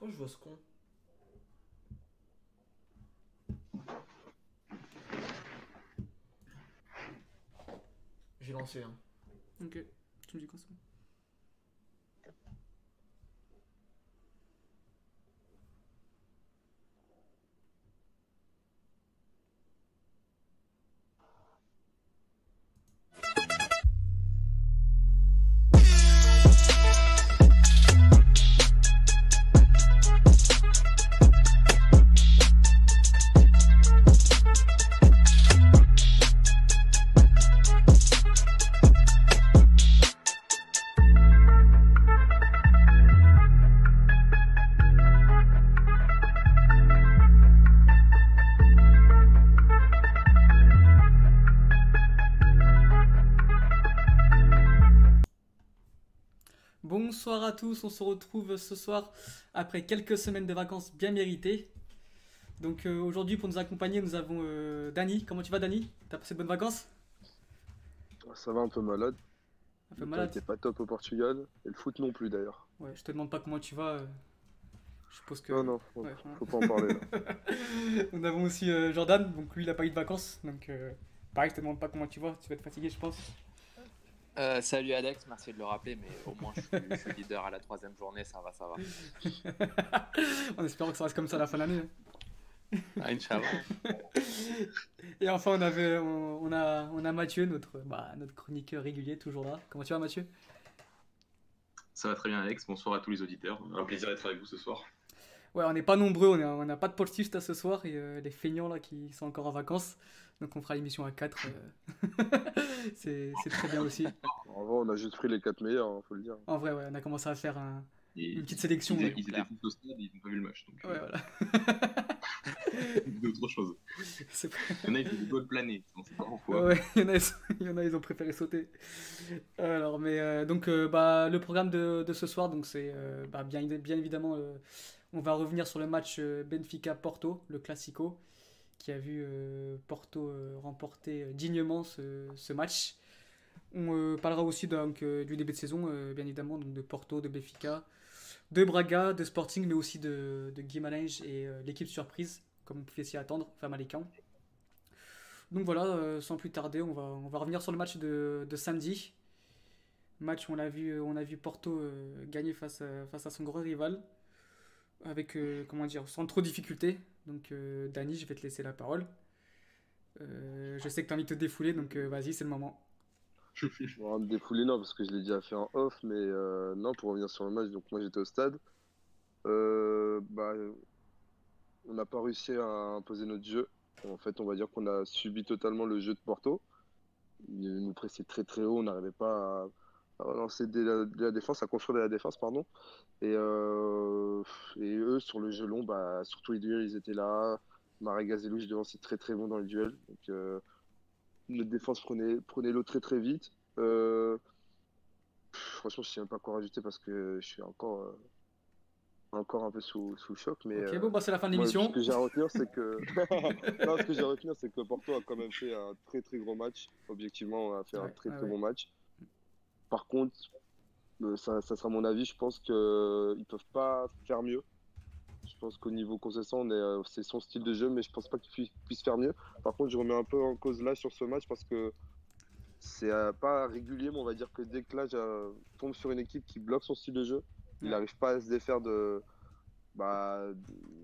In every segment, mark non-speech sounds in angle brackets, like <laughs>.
Oh, je vois ce con. J'ai lancé. Hein. Ok, tu me dis quand c'est bon. Tous, on se retrouve ce soir après quelques semaines de vacances bien méritées. Donc euh, aujourd'hui pour nous accompagner nous avons euh, Dani. Comment tu vas Dani? T'as passé de bonnes vacances? Ça va un peu malade. Un peu malade était pas top au Portugal. Et le foot non plus d'ailleurs. Ouais, je te demande pas comment tu vas. euh, Je suppose que... Non, non, faut, Ouais, faut pas en parler. <laughs> Nous avons aussi euh, Jordan, donc lui il a pas eu de vacances. Donc pareil, je te demande pas comment tu vas, tu vas être fatigué je pense. Euh, salut Alex, merci de le rappeler, mais au moins je suis, je suis leader à la troisième journée, ça va, ça va. <laughs> en espérant que ça reste comme ça à la fin de l'année. Ah, Inch'Allah. <laughs> Et enfin on, avait, on, on a, on a Mathieu, notre, bah, notre chroniqueur régulier, toujours là. Comment tu vas Mathieu? Ça va très bien Alex, bonsoir à tous les auditeurs. Un plaisir d'être avec vous ce soir. Ouais, on n'est pas nombreux, on n'a pas de postif ce soir et euh, les feignants là qui sont encore en vacances. Donc on fera l'émission à 4. <laughs> c'est c'est très bien aussi. En vrai, on a juste pris les 4 meilleurs, hein, faut le dire. En vrai, ouais, on a commencé à faire un- une petite sélection. ils, ils étaient tous au stade et ils n'ont pas vu le match. Donc, Ouais, euh, voilà. <laughs> d'autres choses. <laughs> Il y en a, ils faisaient des pas pourquoi. Ouais, il y en a, ils sont- il y en a, ils ont préféré sauter. Alors, mais euh, donc, euh, bah, le programme de, de ce soir, donc c'est euh, bah, bien, bien évidemment, euh, on va revenir sur le match euh, Benfica-Porto, le Classico, qui a vu euh, Porto euh, remporter euh, dignement ce, match. On parlera aussi donc, du début de saison, bien évidemment, donc de Porto, de Benfica, de Braga, de Sporting, mais aussi de, de Guimarães et l'équipe surprise, comme on pouvait s'y attendre, Famalicão. Donc voilà, sans plus tarder, on va, on va revenir sur le match de, de samedi. Match on a vu, on a vu Porto gagner face face à son gros rival. Avec, euh, comment dire, sans trop de difficulté. Donc, euh, Dani, je vais te laisser la parole. Euh, je sais que tu as envie de te défouler, donc vas-y, c'est le moment. On va me défouler, non, parce que je l'ai déjà fait en off, mais non, pour revenir sur le match, donc moi j'étais au stade. Bah, on n'a pas réussi à imposer notre jeu. En fait, on va dire qu'on a subi totalement le jeu de Porto. Ils nous pressaient très très haut, on n'arrivait pas à, à relancer de la, de la défense, à construire de la défense, pardon. Et, euh, et eux, sur le jeu long, bah, surtout les duels, ils étaient là. Marega et Louche devant, c'est très très bon dans les duels. Donc, euh, notre défense prenait, prenait l'eau très très vite. Euh, pff, franchement, je sais même pas quoi rajouter parce que je suis encore, encore un peu sous, sous choc. Mais Ok, bon, bah, c'est la fin de l'émission. ce que j'ai à retenir, c'est que <laughs> non, ce que j'ai à retenir, c'est que Porto a quand même fait un très très gros match. Objectivement, on a fait un très ouais, très ouais. bon match. Par contre, euh, ça, ça sera mon avis. Je pense qu'ils peuvent pas faire mieux. Je pense qu'au niveau concession, euh, c'est son style de jeu, mais je pense pas qu'il puisse, faire mieux. Par contre, je remets un peu en cause là sur ce match parce que c'est euh, pas régulier, mais on va dire que dès que là, je tombe sur une équipe qui bloque son style de jeu, il n'arrive pas à se défaire de, bah,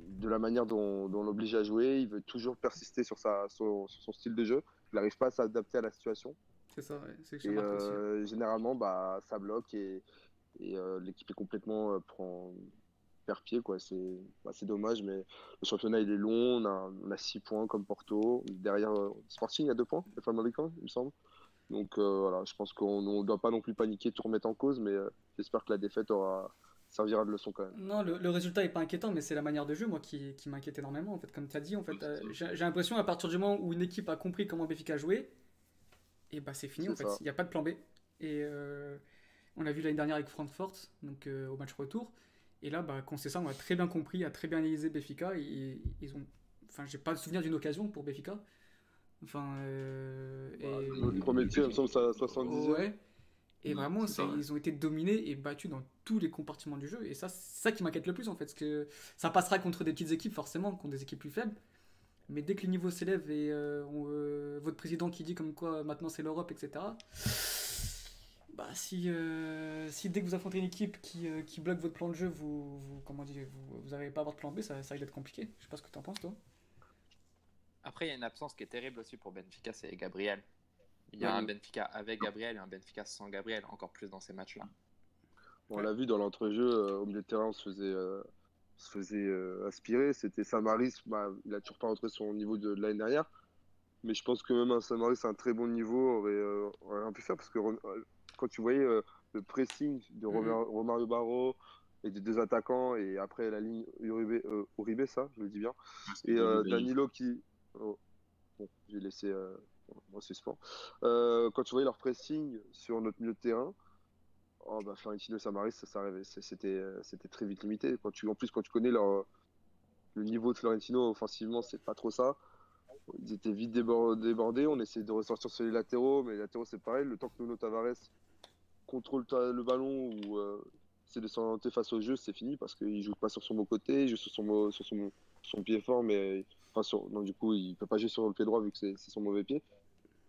de la manière dont, dont on l'oblige à jouer. Il veut toujours persister sur, sa, son, sur son style de jeu. Il n'arrive pas à s'adapter à la situation. C'est ça, ouais, c'est que Et remarqué aussi. euh, généralement, bah, ça bloque et, et euh, l'équipe est complètement euh, prend perd pied. Quoi. C'est, bah, c'est dommage, mais le championnat il est long. On a, on a 6 points comme Porto. Derrière, euh, Sporting a 2 points, le Famalicão, il me semble. Donc euh, voilà, je pense qu'on ne doit pas non plus paniquer, tout remettre en cause, mais euh, j'espère que la défaite aura, servira de leçon quand même. Non, le, le résultat est pas inquiétant, mais c'est la manière de jeu, moi, qui, qui m'inquiète énormément. En fait, comme tu as dit, en fait, euh, j'ai j'ai l'impression à partir du moment où une équipe a compris comment Benfica jouait, et bah c'est fini. En fait, il n'y a pas de plan B. Et euh, on l'a vu l'année dernière avec Francfort, donc euh, au match retour. Et là, bah, Conceição a très bien compris, a très bien analysé Benfica. Et, et ils ont, enfin, j'ai pas le souvenir d'une occasion pour Benfica. Enfin, euh, et- Le premier tir, il me semble, c'est à 70 Ouais. Et vraiment, ça, ouais. ils ont été dominés et battus dans tous les compartiments du jeu. Et ça, c'est ça qui m'inquiète le plus en fait. Parce que ça passera contre des petites équipes, forcément, contre des équipes plus faibles. Mais dès que le niveau s'élève et euh, on, euh, votre président qui dit comme quoi maintenant c'est l'Europe, etc. Bah, si, euh, si dès que vous affrontez une équipe qui, euh, qui bloque votre plan de jeu, vous, vous comment dire, vous, vous n'arrivez pas à avoir de plan B, ça, ça risque d'être compliqué. Je sais pas ce que tu en penses, toi. Après, il y a une absence qui est terrible aussi pour Benfica, c'est Gabriel. Il y a Ouais. un Benfica avec Gabriel et un Benfica sans Gabriel, encore plus dans ces matchs-là. On l'a vu dans l'entrejeu, euh, au milieu de terrain, on se faisait, euh, se faisait euh, aspirer. C'était Samaris, bah, il a toujours pas rentré son niveau de, de l'année dernière. Mais je pense que même un Samaris à un très bon niveau aurait, euh, aurait rien pu faire parce que euh, quand tu voyais euh, le pressing de Mhm. Romer- Romario Barro et des deux attaquants et après la ligne Uribe, Uribe, ça, je le dis bien. Et Danilo qui. oh, Bon, j'ai laissé en suspens. Quand tu voyais leur pressing sur notre milieu de terrain, oh, bah, Florentino Samaris, ça, ça. C'est- C'était, euh, c'était très vite limité. Quand tu, en plus, quand tu connais leur, le niveau de Florentino offensivement, c'est pas trop ça. Ils étaient vite débor- débordés. On essayait de ressortir sur les latéraux, mais les latéraux, c'est pareil. Le temps que Nuno Tavares contrôle le ballon ou euh, essaie de s'orienter face au jeu, c'est fini parce qu'il joue pas sur son bon côté, il joue sur son, sur son, son pied fort, mais enfin, sur, non, du coup, il peut pas jouer sur le pied droit vu que c'est c'est son mauvais pied.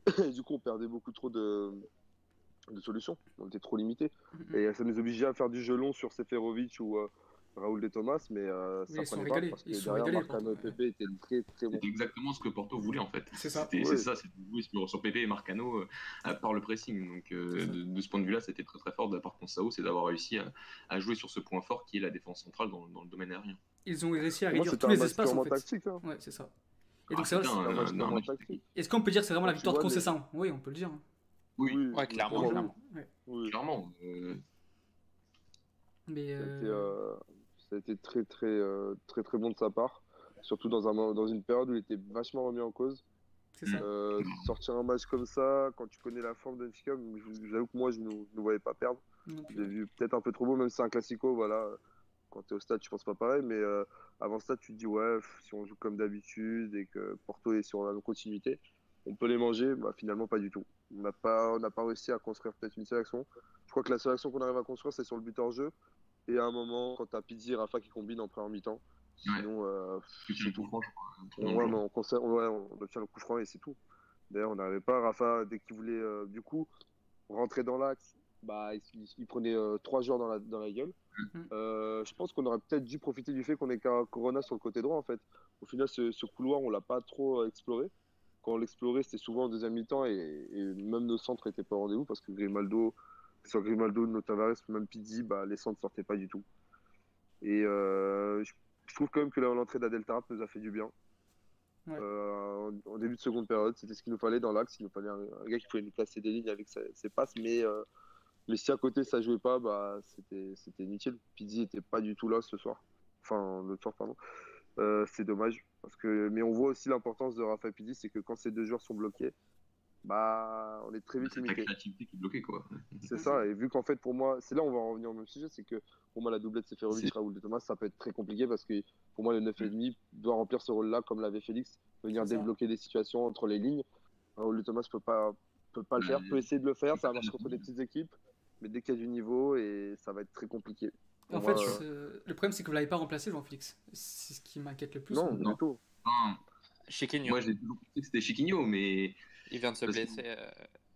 <coughs> Du coup, on perdait beaucoup trop de, de solutions. On était trop limité. Mhm. Et ça nous obligeait à faire du jeu long sur Seferovic ou euh, Raoul de Thomas, mais euh, Oui, ça ils sont pas parce que Ils sont derrière, régalés, Marcano et Porto, Pepe étaient très très exactement ce que Porto voulait en fait. C'est ça. C'est ça, c'est sur, Pepe et Marcano euh, à- par le pressing. Donc euh, de, de ce point de vue-là, c'était très très fort de la part de Sao, c'est d'avoir réussi à, à jouer sur ce point fort qui est la défense centrale dans, dans le domaine aérien. Ils ont réussi à moi, réduire tous les espaces en fait. tactique. hein. Ouais, c'est ça. Et Ah, donc, c'est tactique. est-ce qu'on peut dire que c'est vraiment la Tu victoire de Concession Oui, on peut le dire. Oui, Ouais, clairement, clairement. Ouais. oui. clairement. euh, Mais Ça a été, euh, ça a été très très euh, très très bon de sa part, surtout dans un dans une période où il était vachement remis en cause. c'est ça. Euh, sortir un match comme ça, quand tu connais la forme d'Enfica, j'avoue que moi je ne ne voyais pas perdre. J'ai vu peut-être un peu trop beau, même si c'est un classico, voilà. Quand tu es au stade, tu penses pas pareil, mais euh, avant le stade, tu te dis, ouais, pff, si on joue comme d'habitude et que Porto est sur la continuité, on peut les manger. Bah, finalement, pas du tout. On n'a pas, on n'a pas réussi à construire peut-être une seule action. Je crois que la seule action qu'on arrive à construire, c'est sur le but hors jeu. Et à un moment, quand tu as Pizzi et Rafa qui combinent en première mi-temps, sinon, euh, que tu c'est tout. comprends, je crois. On, ouais, mais on, conserve- ouais, on obtient le coup franc et c'est tout. D'ailleurs, on n'arrivait pas. Rafa, dès qu'il voulait, euh, du coup, rentrer dans l'axe, bah, il, prenait euh, trois joueurs dans la, dans la gueule. Mhm. Euh, je pense qu'on aurait peut-être dû profiter du fait qu'on ait Corona sur le côté droit, en fait. Au final, ce, ce couloir, on l'a pas trop euh, exploré. Quand on l'explorait, c'était souvent en deuxième mi-temps et, et même nos centres n'étaient pas au rendez-vous parce que Grimaldo, sur Grimaldo, No Tavares, même Pizzi, bah, les centres sortaient pas du tout. Et euh, je, je trouve quand même que l'entrée d'Adel Tarat nous a fait du bien. Ouais. Euh, en, en début de seconde période, c'était ce qu'il nous fallait dans l'axe. Il nous fallait un, un gars qui pouvait nous casser des lignes avec ses, ses passes, mais, euh, mais si à côté ça jouait pas, bah, c'était inutile. Pizzi était pas du tout là ce soir. Enfin, le soir, pardon. C'est dommage. Parce que, mais on voit aussi l'importance de Rafa Pizzi, c'est que quand ces deux joueurs sont bloqués, bah, on est très vite C'est limité. créativité qui est bloquée, quoi. <laughs> C'est ça, et vu qu'en fait, pour moi, c'est là où on va en revenir au même sujet, c'est que pour moi, la doublette Seferovic, C'est- Raoul de Thomas, ça peut être très compliqué parce que pour moi, le 9,5 doit remplir ce rôle-là comme l'avait Félix, venir C'est débloquer des situations entre les lignes. Raoul de Thomas peut pas, peut pas le faire, peut essayer de le faire, ça marche contre des petites équipes, mais dès qu'il y a du niveau, et ça va être très compliqué. En fait, le problème, c'est que vous l'avez pas remplacé, Jean-Félix. C'est ce qui m'inquiète le plus. non, tout. Enfin, Chiquinho, moi, j'ai toujours pensé que c'était Chiquinho, mais il vient de se Parce que- blesser euh,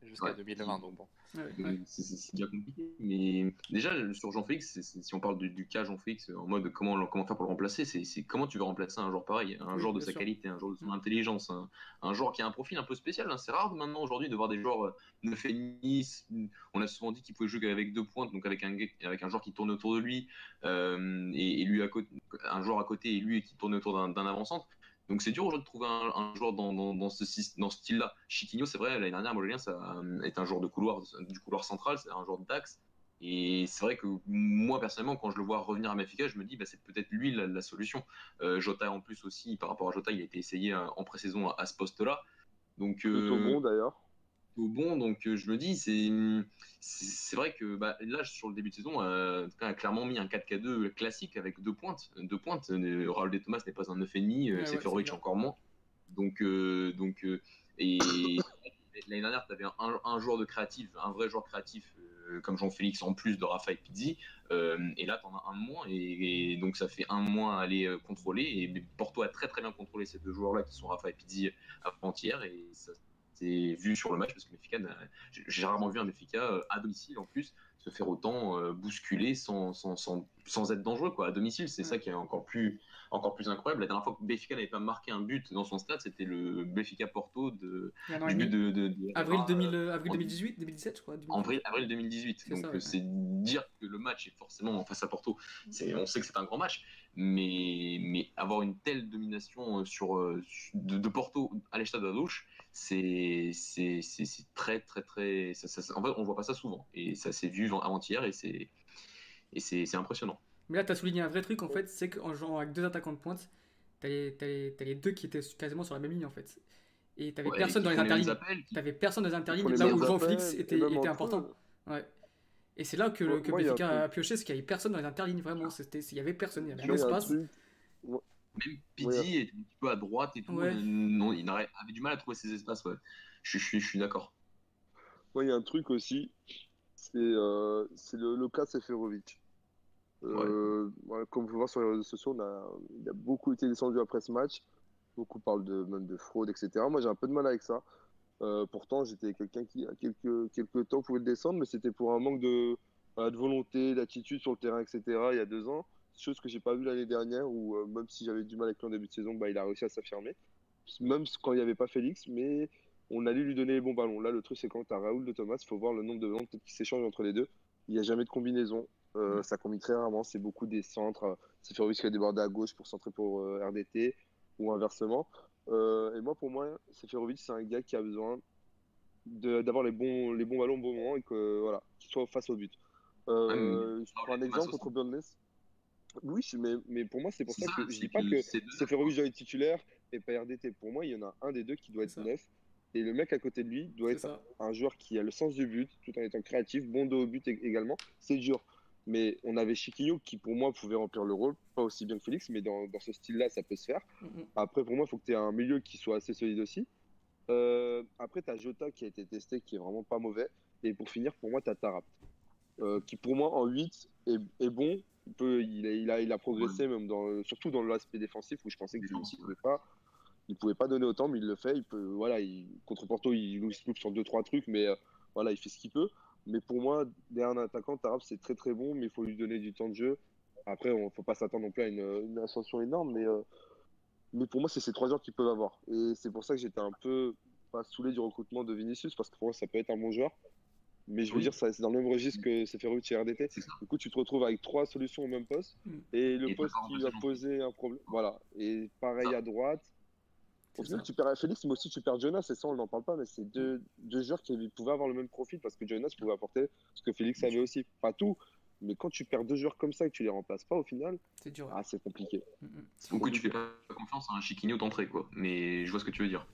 jusqu'à Ouais. 2020, donc bon. Ouais, Euh, ouais. c'est déjà compliqué. Mais déjà, sur Jean-Félix, si on parle du, du cas Jean-Félix en mode comment, comment faire pour le remplacer, c'est comment tu veux remplacer un joueur pareil, un Oui, joueur de bien sa sûr. qualité, un joueur de son Mm. intelligence, un, un joueur qui a un profil un peu spécial. hein. C'est rare maintenant aujourd'hui de voir des joueurs euh, 9 et demi. On a souvent dit qu'il pouvait jouer avec deux pointes, donc avec un, avec un joueur qui tourne autour de lui euh, et, et lui à côté, un joueur à côté et lui qui tourne autour d'un d'un avant-centre. Donc c'est dur aujourd'hui de trouver un, joueur dans, ce, style-là. Chiquinho, c'est vrai, l'année dernière, Mololien, ça euh, est un joueur de couloir, du couloir central, c'est un joueur d'axe. Et c'est vrai que moi, personnellement, quand je le vois revenir à Benfica, je me dis, bah, c'est peut-être lui la, solution. Euh, Jota, en plus, aussi, par rapport à Jota, il a été essayé euh, en pré-saison à, ce poste-là. Donc, euh, d'ailleurs. Au bon. Donc euh, je me dis, c'est c'est c'est vrai que bah, là sur le début de saison, euh, a clairement mis un 4K2 classique avec deux pointes. Deux pointes. Euh, Raoul de Thomas n'est pas un 9,5, Ouais, euh, ouais, c'est clair. encore moins. Donc euh, donc euh, et <coughs> l'année dernière, tu avais un, un joueur de créatif, un vrai joueur créatif comme Jean-Félix en plus de et Pizzi. Euh, et là, tu en as un de moins. Et, et donc, ça fait un de moins à aller euh, contrôler. Et Porto a très très bien contrôlé ces deux joueurs-là qui sont et Pizzi avant-hier. Et ça s'est vu sur le match parce que n'a- j'ai rarement vu un Benfica euh, à domicile en plus se faire autant euh, bousculer sans, sans, sans, sans être dangereux quoi. À domicile, c'est ça qui est encore plus, encore plus incroyable. La dernière fois que Benfica n'avait pas marqué un but dans son stade, c'était le Benfica Porto de, du but de, de- de- Avril, ah, 2000, euh, euh, avril en- 2018, 2017, je crois. 2018. en avril, avril 2018. C'est Donc euh, ouais. c'est dire que le match est forcément face à Porto. On sait que c'est un grand match, mais, mais avoir une telle domination euh, sur, euh, de, de Porto à l'Estade de Douche, c'est, c'est, c'est, c'est très très très. ça- ça- en fait, on voit pas ça souvent, et ça s'est vu avant-hier, et c'est, et c'est, c'est impressionnant. Mais là, tu as souligné un vrai truc en fait, c'est qu'en jouant avec deux attaquants de pointe, t'as les, t'as les, t'as les deux qui étaient quasiment sur la même ligne en fait. Et t'avais Ouais, personne qui dans les interlignes. T'avais personne dans les interlignes, là où Jean-Félix appels, était, était important. Ouais. Et c'est là que, le- Moi- que moi, a pioché, c'est qu'il n'y avait personne dans les interlignes, vraiment. C'était, il y avait personne, il y avait un espace. truc- Même Pizzi Ouais. était un petit peu à droite et tout. Ouais. Non, il avait du mal à trouver ses espaces. Ouais. Je, je, suis- je suis d'accord. Moi, il y a un truc aussi, c'est euh, le, le cas Seferovic. Euh, voilà, comme vous pouvez voir sur les réseaux sociaux, on a, il a beaucoup été descendu après ce match. Beaucoup parlent de, même de fraude, etc. Moi, j'ai un peu de mal avec ça. Euh, pourtant, j'étais quelqu'un qui, à quelques, quelques temps, pouvait le descendre, mais c'était pour un manque de, voilà, de volonté, d'attitude sur le terrain, etc. il y a deux ans. Chose que j'ai pas vu l'année dernière, où euh, même si j'avais du mal avec lui en début de saison, bah, il a réussi à s'affirmer. Même quand il n'y avait pas Félix, mais on allait lui donner les bons ballons. Là, le truc, c'est quand tu as Raoul de Thomas, il faut voir le nombre de ballons qui s'échangent entre les deux. Il n'y a jamais de combinaison. Euh, ça combine très rarement. C'est beaucoup des centres. C'est Ferrovic qui a débordé à gauche pour centrer pour euh, RDT ou inversement. Euh, et moi, pour moi, Seferovic, c'est un gars qui a besoin d'avoir les bons, les bons ballons au bon moment et que, voilà, qu'il soit face au but. Euh, je prends un exemple contre Burnley. Oui, mais, mais pour moi, c'est pour ça ça, que je dis pas que Seferovic doit être titulaire et pas RDT. Pour moi, il y en a un des deux qui doit être neuf. Et le mec à côté de lui doit être ça. un joueur qui a le sens du but, tout en étant créatif, bon dos au but ég- également. C'est dur. Mais on avait Chiquinho qui, pour moi, pouvait remplir le rôle, pas aussi bien que Félix, mais dans, dans ce style-là, ça peut se faire. Mm, mm. Après, pour moi, il faut que tu aies un milieu qui soit assez solide aussi. Euh, après, tu as Jota qui a été testé, qui est vraiment pas mauvais. Et pour finir, pour moi, tu as Tarap, euh, qui pour moi, en 8, est, est bon. Il, peut, il, a, il, a, il a progressé, même dans, surtout dans l'aspect défensif, où je pensais qu'il ne pouvait pas. Il pouvait pas donner autant, mais il le fait. Il peut, voilà, il, contre Porto, il nous loupe sur 2-3 trucs, mais euh, voilà, il fait ce qu'il peut. Mais pour moi, derrière un attaquant, Tarap, c'est très très bon, mais il faut lui donner du temps de jeu. Après, il ne faut pas s'attendre non plus à une, une ascension énorme, mais, euh, mais pour moi, c'est ces trois joueurs qu'ils peuvent avoir. Et c'est pour ça que j'étais un peu pas saoulé du recrutement de Vinicius, parce que pour moi, ça peut être un bon joueur. Mais je veux Oui. dire, c'est dans le même registre que Seferovic et RDT. Du coup, tu te retrouves avec trois solutions au même poste. Mm. Et le Et poste qui position. poser un problème. Voilà. Et pareil à droite. Au final, tu perds Félix, mais aussi tu perds Jonas. Et ça, on n'en parle pas. Mais c'est deux, deux joueurs qui pouvaient avoir le même profil parce que Jonas pouvait apporter ce que Félix avait aussi. Pas tout. Mais quand tu perds deux joueurs comme ça et que tu les remplaces pas au final, C'est dur. ah, c'est compliqué. Mm, mm. Donc, oui, tu fais pas confiance à un Chiquinho d'entrée, quoi. Mais je vois ce que tu veux dire.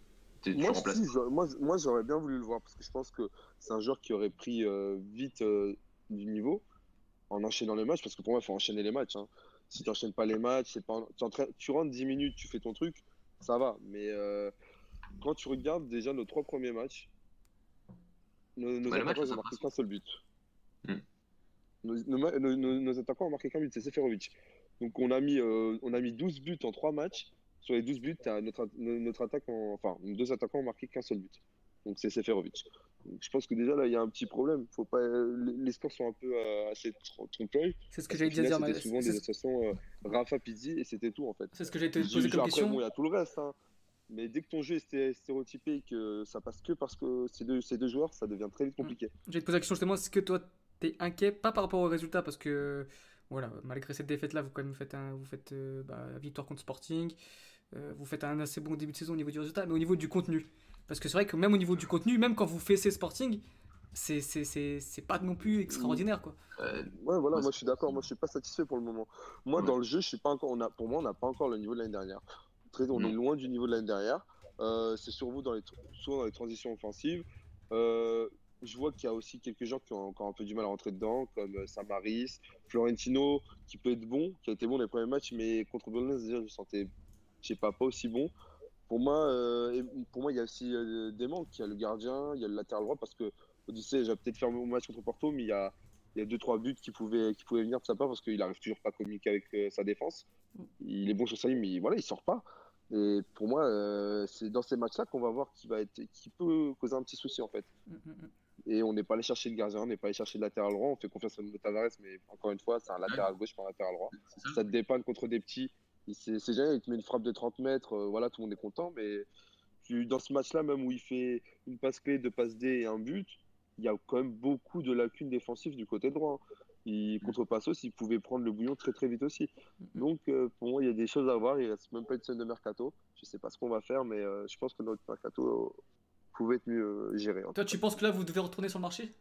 Tu, Moi, remplaces. si, j'aurais- moi, moi, j'aurais bien voulu le voir parce que je pense que c'est un joueur qui aurait pris euh, vite euh, du niveau en enchaînant les matchs parce que pour moi, il faut enchaîner les matchs. hein. Si tu n'enchaînes pas les matchs, pas, tu, rentres 10 minutes, tu fais ton truc, ça va. Mais euh, quand tu regardes déjà nos trois premiers matchs, nos, Bah, attaquants ça ont marqué qu'un seul but. Hmm. Nos, attaquants ont marqué qu'un but, c'est Seferovic. Donc on a, mis, on a mis 12 buts en 3 matchs. Sur les 12 buts, t'as notre, no- notre attaque en- enfin, nos deux attaquants ont marqué qu'un seul but. Donc c'est Seferovic. Donc, je pense que déjà là, il y a un petit problème. Faut pas, les scores sont un peu euh, assez tr- trompe-l'œil. C'est ce que j'allais dire. C'était souvent des associations euh, Rafa Pizzi et c'était tout en fait. c'est ce que j'allais te J'ai- poser comme après, question. bon, il y a tout le reste. hein. Mais dès que ton jeu est sté- stéréotypé et que ça passe que parce que ces deux, ces deux joueurs, ça devient très vite compliqué. J'allais te poser la question justement, est-ce que toi t'es inquiet, pas par rapport au résultat, parce que voilà, malgré cette défaite-là, vous quand même faites un, vous faites euh, bah, victoire contre Sporting, vous faites un assez bon début de saison au niveau du résultat, mais au niveau du contenu, parce que c'est vrai que même au niveau du contenu, même quand vous faites Sporting, c'est c'est c'est c'est pas non plus extraordinaire quoi. Euh, Ouais, voilà, moi je suis d'accord. Moi je suis pas satisfait pour le moment. Moi Ouais. dans le jeu, je suis pas encore. On a, pour moi, on n'a pas encore le niveau de l'année dernière. Très, on est loin du niveau de l'année dernière. Euh, c'est sur vous dans les, souvent dans les transitions offensives. Euh, je vois qu'il y a aussi quelques gens qui ont encore un peu du mal à rentrer dedans, comme euh, Samaris, Florentino, qui peut être bon, qui a été bon les premiers matchs, mais contre déjà, je sentais, je sais pas, pas aussi bon. Pour moi, euh, pour moi, il y a aussi euh, des manques. Il y a le gardien, il y a le latéral droit, parce que Odyssey va peut-être faire mon match contre Porto, mais il y a, il y a deux trois buts qui pouvaient, qui pouvaient venir de sa part parce qu'il arrive toujours pas à communiquer avec euh, sa défense. Il est bon sur sa ligne, mais voilà, il sort pas. Et pour moi, euh, c'est dans ces matchs-là qu'on va voir qui va être, qui peut causer un petit souci en fait. Mm, mm, mm. Et on n'est pas allé chercher le gardien, on n'est pas allé chercher le latéral droit. On fait confiance à Tavares, mais encore une fois, c'est un latéral gauche, pas un latéral droit. Ça te dépanne contre des petits. C'est génial, il te met une frappe de 30 mètres, euh, voilà, tout le monde est content. Mais tu- dans ce match-là, même où il fait une passe clé, deux passes D et un but, il y a quand même beaucoup de lacunes défensives du côté droit. hein. Il, contre Passos, il pouvait prendre le bouillon très très vite aussi. Donc euh, pour moi, il y a des choses à voir. Il reste même pas une semaine de mercato. Je sais pas ce qu'on va faire, mais euh, je pense que notre mercato euh, pouvait être mieux géré. Toi, tu penses que là, vous devez retourner sur le marché?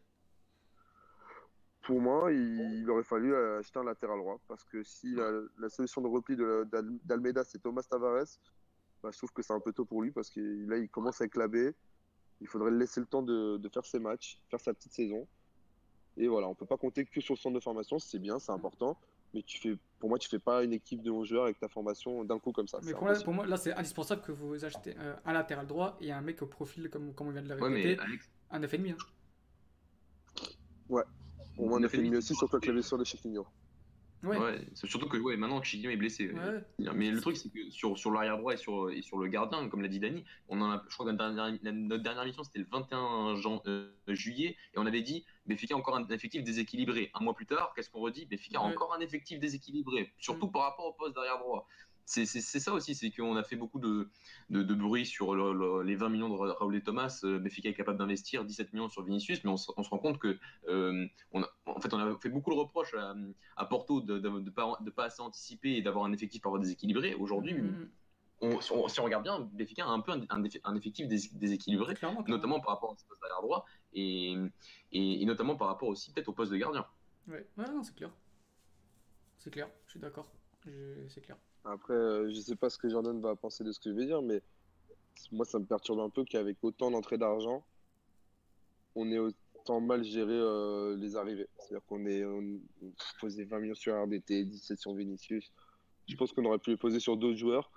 Pour moi, il, il aurait fallu euh, acheter un latéral droit parce que si la, la solution de repli d'Almeida c'est Thomas Tavares, bah, je trouve que c'est un peu tôt pour lui parce que là il commence à éclaber. Il faudrait le laisser le temps de, de faire ses matchs, faire sa petite saison. Et voilà, on peut pas compter que sur le centre de formation, c'est bien, c'est important, mais tu fais, pour moi, tu fais pas une équipe de 11 joueurs avec ta formation d'un coup comme ça. Mais pour, moi, impossible. pour moi, là, c'est indispensable que vous achetez euh, un latéral droit et un mec au profil, comme, comme on vient de le Ouais, mais répéter, Alex, un 9,5. Hein. Moi, on on a fait mieux aussi, surtout avec la blessure de Chiquinho. Ouais. ouais, surtout que ouais, maintenant Chiquinho est blessé. Ouais. Mais le truc, c'est que sur, sur l'arrière droit et sur, et sur le gardien, comme l'a dit Dani, on en a, je crois que notre dernière, notre dernière mission, c'était le 21 jan- euh, juillet, et on avait dit Béfica a encore un effectif déséquilibré. Un mois plus tard, qu'est-ce qu'on redit? Béfica encore un effectif déséquilibré, surtout par rapport au poste d'arrière droit. C'est ça aussi, c'est qu'on a fait beaucoup de, de, de bruit sur le- le- les 20 millions de Ra- Raoul et Thomas. Euh, Béfica est capable d'investir 17 millions sur Vinicius, mais on se, on se rend compte que euh, on a, en fait, on a fait beaucoup le reproche à, à Porto de ne pas, de pas assez anticiper et d'avoir un effectif parfois déséquilibré. Aujourd'hui, Mm, on- si, on, si on regarde bien, Béfica a un peu un, un défi- un effectif dés- déséquilibré, Clairement. clairement. notamment par rapport à ce poste droit et, et, et notamment par rapport aussi peut-être au poste de gardien. Ouais, ouais c'est clair. C'est clair, je suis d'accord. C'est clair. Après, euh, je sais pas ce que Jordan va penser de ce que je vais dire, mais moi, ça me perturbe un peu qu'avec autant d'entrées d'argent, on ait autant mal géré euh, les arrivées. C'est-à-dire qu'on est on, on posait 20 millions sur RDT, 17 sur Vinicius. Je pense qu'on aurait pu les poser sur d'autres joueurs.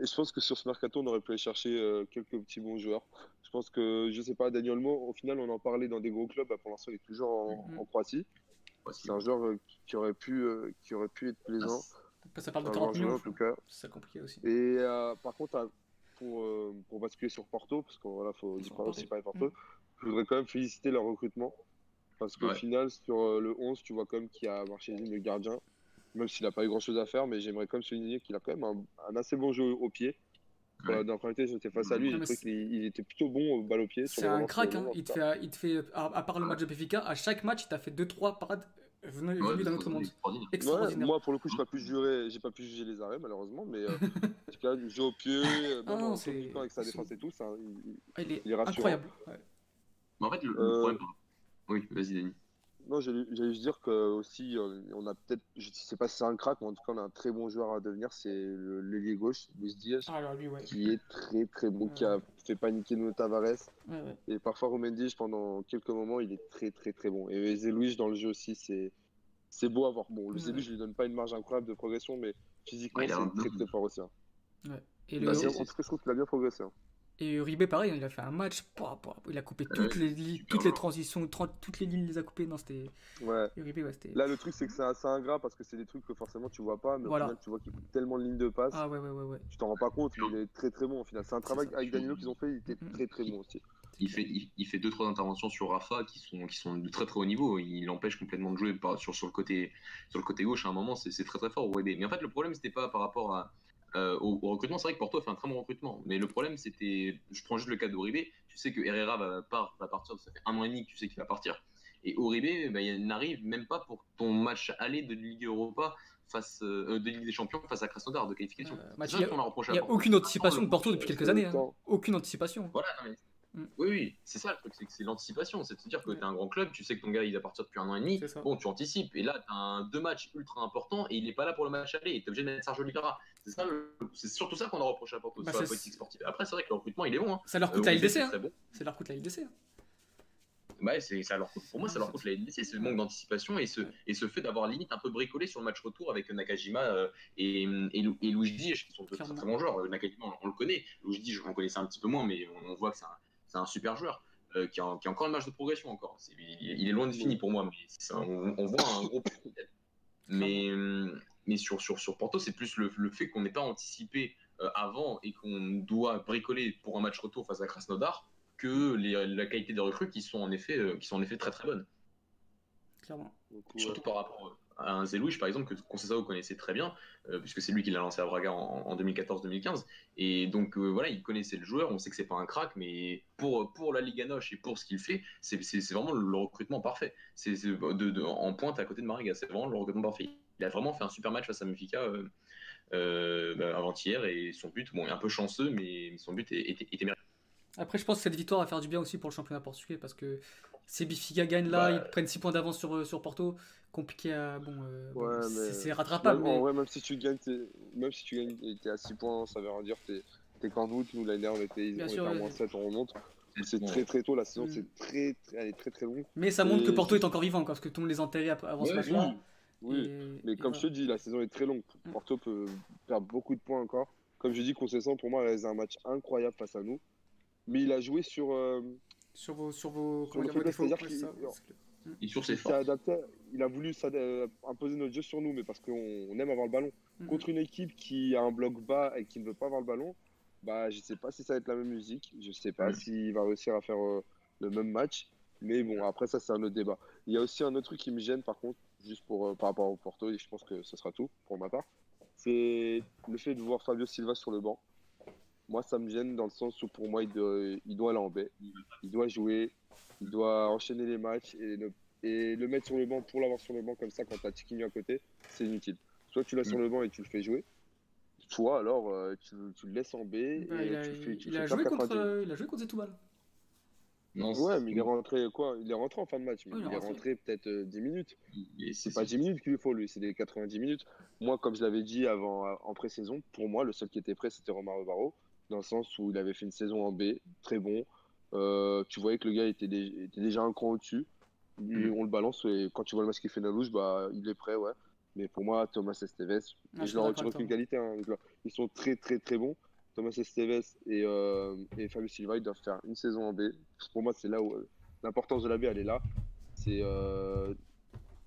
Et je pense que sur ce mercato, on aurait pu aller chercher euh, quelques petits bons joueurs. Je pense que, je sais pas, Daniel Olmo, au final, on en parlait dans des gros clubs. Bah, pour l'instant, il est toujours en, Mhm. en Croatie. C'est un joueur euh, qui aurait pu, euh, qui aurait pu être plaisant. Ça parle de Avoir 40 joué, millions. en tout cas. C'est compliqué aussi. Et euh, par contre, à- pour, euh, pour basculer sur Porto, parce qu'on voilà, faut pas aussi parler de Porto, je voudrais quand même féliciter leur recrutement. Parce qu'au Ouais. final, sur euh, le 11, tu vois quand même qu'il y a Marchesine, le gardien, même s'il n'a pas eu grand chose à faire, mais j'aimerais quand même souligner qu'il a quand même un, un assez bon jeu au pied. Ouais. Euh, Dans la première été, j'étais face à lui, Ouais, j'ai trouvé qu'il il était plutôt bon au balle au pied. C'est un crack, hein. il, te fait, il te fait, à, à part le match de BFK, à chaque match, il t'a fait 2-3 parades venues Ouais, d'un c'est autre monde. extraordinaire. Ouais, Extraordinaire. moi, pour le coup, j'ai pas pu jurer, j'ai pas pu juger les arrêts malheureusement, mais euh, en tout cas, le jeu au pied, euh, Ah non, en c'est- avec sa défense et tout, ça, il- il- il est rassurant. incroyable. ouais. Mais en fait, le, le Euh, problème. Oui, vas-y, Denis. Non, j'allais j'allais juste dire que aussi, on a peut-être, je sais pas si c'est un crack, mais en tout cas, on a un très bon joueur à devenir, c'est le- l'ailier gauche, Luis Diaz, Ah, alors lui, ouais. qui est très très bon, qui a fait paniquer Nuno Tavares. Ouais, ouais. Et parfois, Romain Diaz, pendant quelques moments, il est très très très bon. Et Zelouis dans le jeu aussi, c'est c'est beau à voir. Bon, le Ouais. Zelouis, je lui donne pas une marge incroyable de progression, mais physiquement, c'est très très fort aussi. hein. Et, Bah, le, c'est- en tout cas, je trouve qu'il a bien progressé. hein. Et Uribe, pareil, il a fait un match. pouah, pouah, il a coupé Ouais, toutes, les, toutes les transitions, tran- toutes les lignes, il les a coupées. Non, c'était. Ouais. Uribe, ouais, c'était. Là, le truc, c'est que c'est assez ingrat parce que c'est des trucs que forcément tu vois pas, mais Voilà. au final, tu vois qu'il coupe tellement de lignes de passe. Ah, ouais, ouais, ouais. ouais. Tu t'en rends pas compte, mais il est très très bon au final. C'est un travail avec Danilo qu'ils ont fait, il était Mhm. très très bon aussi. Il fait, il, il fait deux trois interventions sur Rafa qui sont, qui sont de très très haut niveau. Il l'empêche complètement de jouer par, sur, sur, le côté, sur le côté gauche à un moment. C'est c'est très très fort. Uribe. Mais en fait, le problème, c'était pas par rapport à, euh, au, au recrutement. C'est vrai que Porto a fait un très bon recrutement. Mais le problème, c'était. Je prends juste le cas d'Uribe. Tu sais que Herrera va, part, va partir. Ça fait un an et demi que tu sais qu'il va partir. Et Uribe, bah, il n'arrive même pas pour ton match aller de Ligue Europa face euh, de Ligue des Champions face à Krasnodar de qualification. Euh, il a- a n'y a aucune anticipation de Porto depuis quelques c'est années. hein. Aucune anticipation. Voilà, non, mais- Mm. Oui, oui, c'est ça le truc, c'est que c'est l'anticipation. C'est de se dire que Ouais. tu es un grand club, tu sais que ton gars il va partir depuis un an et demi. Bon, tu anticipes. Et là, tu as deux matchs ultra importants et il n'est pas là pour le match aller. Tu es obligé de mettre Sergio Oliveira. C'est ça le- c'est surtout ça qu'on a reproché à Porto Bah, sur la politique sportive. Après, c'est vrai que le recrutement il est bon. Hein. Ça leur coûte Euh, la LDC. c'est Hein. bon. Ça leur coûte la LDC. hein. Ouais, c'est, ça leur coûte, pour moi, ça leur coûte la LDC. C'est le manque d'anticipation et ce, et ce fait d'avoir limite un peu bricolé sur le match retour avec Nakajima euh, et, et, et Luigi, qui sont de très, bons joueurs. Euh, Nakajima, on, on le connaît. Luigi, je le connaissais un petit peu moins, mais on, on voit que c'est un, c'est un super joueur. euh, qui, a, qui a encore une marge de progression encore. Il, il est loin de fini pour moi, mais un- on, on voit un gros potentiel. Mais, mais sur, sur, sur Porto, c'est plus le, le fait qu'on n'ait pas anticipé euh, avant et qu'on doit bricoler pour un match retour face à Krasnodar que les, la qualité des recrues qui sont en effet, euh, qui sont en effet très très bonnes. Clairement. Surtout par rapport à un Zelouich, par exemple, que Conceição connaissait très bien, euh, puisque c'est lui qui l'a lancé à Braga en, en 2014-2015. Et donc, euh, voilà, il connaissait le joueur. On sait que c'est pas un crack, mais pour, pour la Liga Noche et pour ce qu'il fait, c'est vraiment le recrutement parfait. C'est de, en pointe à côté de Mariga. C'est vraiment le recrutement parfait. Il a vraiment fait un super match face à Benfica euh, bah, avant-hier. Et son but, bon, est un peu chanceux, mais son but était, était mérité. Après, je pense que cette victoire va faire du bien aussi pour le championnat portugais parce que si Bifica gagne là, Bah, ils prennent 6 points d'avance sur, euh, sur Porto. Compliqué à. Bon, euh, Ouais, c'est mais- c'est rattrapable. Même, mais- vrai, même si tu gagnes, t'es- même si tu gagnes et t'es à 6 points, ça veut rien dire. T'es t'es qu'en voûte. Nous, l'année dernière, on était, on sûr, était à ouais. moins 7, on remonte. C'est très très tôt. La saison, Mm. c'est très, très, elle est très très longue. Mais ça montre Et que Porto est encore vivant, quoi, parce que tout le monde les enterrait après- avant ce Ouais, match-là. Oui, Et- mais et comme je voilà. te dis, la saison est très longue. Mm. Porto peut perdre beaucoup de points encore. Comme je dis, Concession, pour moi, elle a un match incroyable face à nous. Mais il a joué sur. euh, Sur vos, sur vos, Sur comment le dire, vos faiblesse, défauts. c'est-à-dire ouais, qu'il- ça, parce que- Et sur ses il s'est forces. adapté. Il a voulu euh, imposer notre jeu sur nous, mais parce qu'on on aime avoir le ballon. Mhm. Contre une équipe qui a un bloc bas et qui ne veut pas avoir le ballon, bah, je sais pas si ça va être la même musique. Je sais pas Mhm. s'il va réussir à faire euh, le même match. Mais bon, après ça, c'est un autre débat. Il y a aussi un autre truc qui me gêne, par contre, juste pour, euh, par rapport au Porto, et je pense que ce sera tout pour ma part. C'est le fait de voir Fabio Silva sur le banc. Moi, ça me gêne dans le sens où pour moi, il doit, il doit aller en baie. Il doit jouer, il doit enchaîner les matchs et, ne- et le mettre sur le banc pour l'avoir sur le banc comme ça quand t'as Tiquinho à côté, c'est inutile. Soit tu l'as sur le banc et tu le fais jouer, soit alors euh, tu, tu le laisses en B et Bah, il a, tu le fais, tu il a fais joué faire contre, 90. euh, il a joué contre Setúbal. Non, Ouais, mais il est rentré quoi Il est rentré en fin de match, mais Ouais, il est rentré peut-être euh, 10 minutes. et C'est pas 10 minutes qu'il lui faut, lui, c'est des 90 minutes. Moi, comme je l'avais dit avant, en pré-saison, pour moi, le seul qui était prêt, c'était Romario Barro, dans le sens où il avait fait une saison en B, très bon. Euh, tu voyais que le gars était, dé- était déjà un cran au-dessus. Mhm. On le balance et quand tu vois le match qu'il fait dans la louche, bah, il est prêt, ouais. Mais pour moi, Thomas Esteves, Ah, je je leur retire aucune qualité. hein, Ils sont très, très, très bons. Thomas Esteves et, euh, et Fabio Silva, ils doivent faire une saison en B. Pour moi, c'est là où euh, l'importance de la B, elle est là. C'est euh,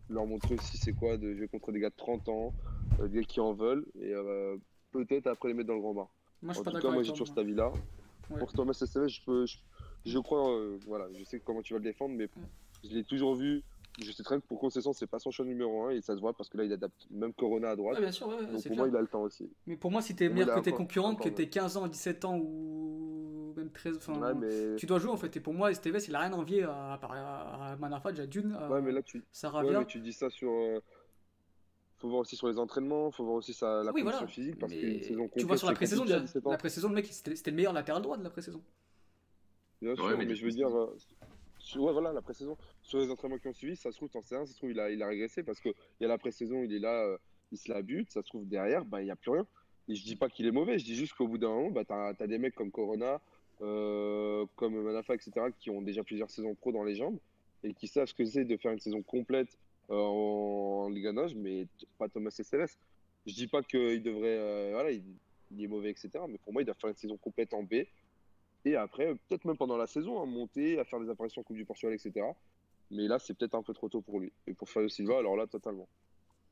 leur montrer aussi c'est quoi de jouer contre des gars de 30 ans, euh, des gars qui en veulent, et euh, peut-être après les mettre dans le grand bain. Moi, je suis En pas tout cas, d'accord moi j'ai toujours cet avis-là. Ouais. Pour Thomas Esteves, je, peux, je, je crois, euh, voilà, je sais comment tu vas le défendre, mais je l'ai toujours vu. Je sais très bien que pour Concession, c'est pas son choix numéro 1 et ça se voit parce que là, il adapte même Corona à droite. Bien sûr, ouais, donc pour clair. moi, il a le temps aussi. Mais pour moi, si t'es meilleur il que tes concurrents, que t'es 15 ans, 17 ans ou même 13, enfin, mais, tu dois jouer en fait. Et pour moi, Esteves, il a rien envié à, à, à Manafat, déjà d'une, à ouais, mais là, tu, Saravia. ouais, mais tu dis ça sur. euh, faut voir aussi sur les entraînements, faut voir aussi sa, la Oui, condition voilà. physique parce Mais saison tu vois sur la pré-saison compliqué à déjà. 17 ans. La pré-saison, le mec, c'était le meilleur latéral droit de la pré-saison. Bien sûr, Ouais, mais je veux dire, euh, sur- ouais, voilà, la pré-saison, sur les entraînements qui ont suivi, ça se trouve, en C1, ça se trouve, il a, il a régressé parce qu'il y a la pré-saison, il est là, euh, il se la bute, ça se trouve derrière, bah, il n'y a plus rien. Et je dis pas qu'il est mauvais, je dis juste qu'au bout d'un moment, bah, tu as, des mecs comme Corona, euh, comme Manafa, etc., qui ont déjà plusieurs saisons pro dans les jambes et qui savent ce que c'est de faire une saison complète en, en Liga Nage, mais pas Thomas Esteves. Je dis pas qu'il devrait, euh, voilà, il, il est mauvais, etc., mais pour moi, il doit faire une saison complète en B. Et après, peut-être même pendant la saison, hein, monter, à faire des apparitions en Coupe du Portugal, etc. Mais là, c'est peut-être un peu trop tôt pour lui. Et pour Fabio Silva, alors là, totalement.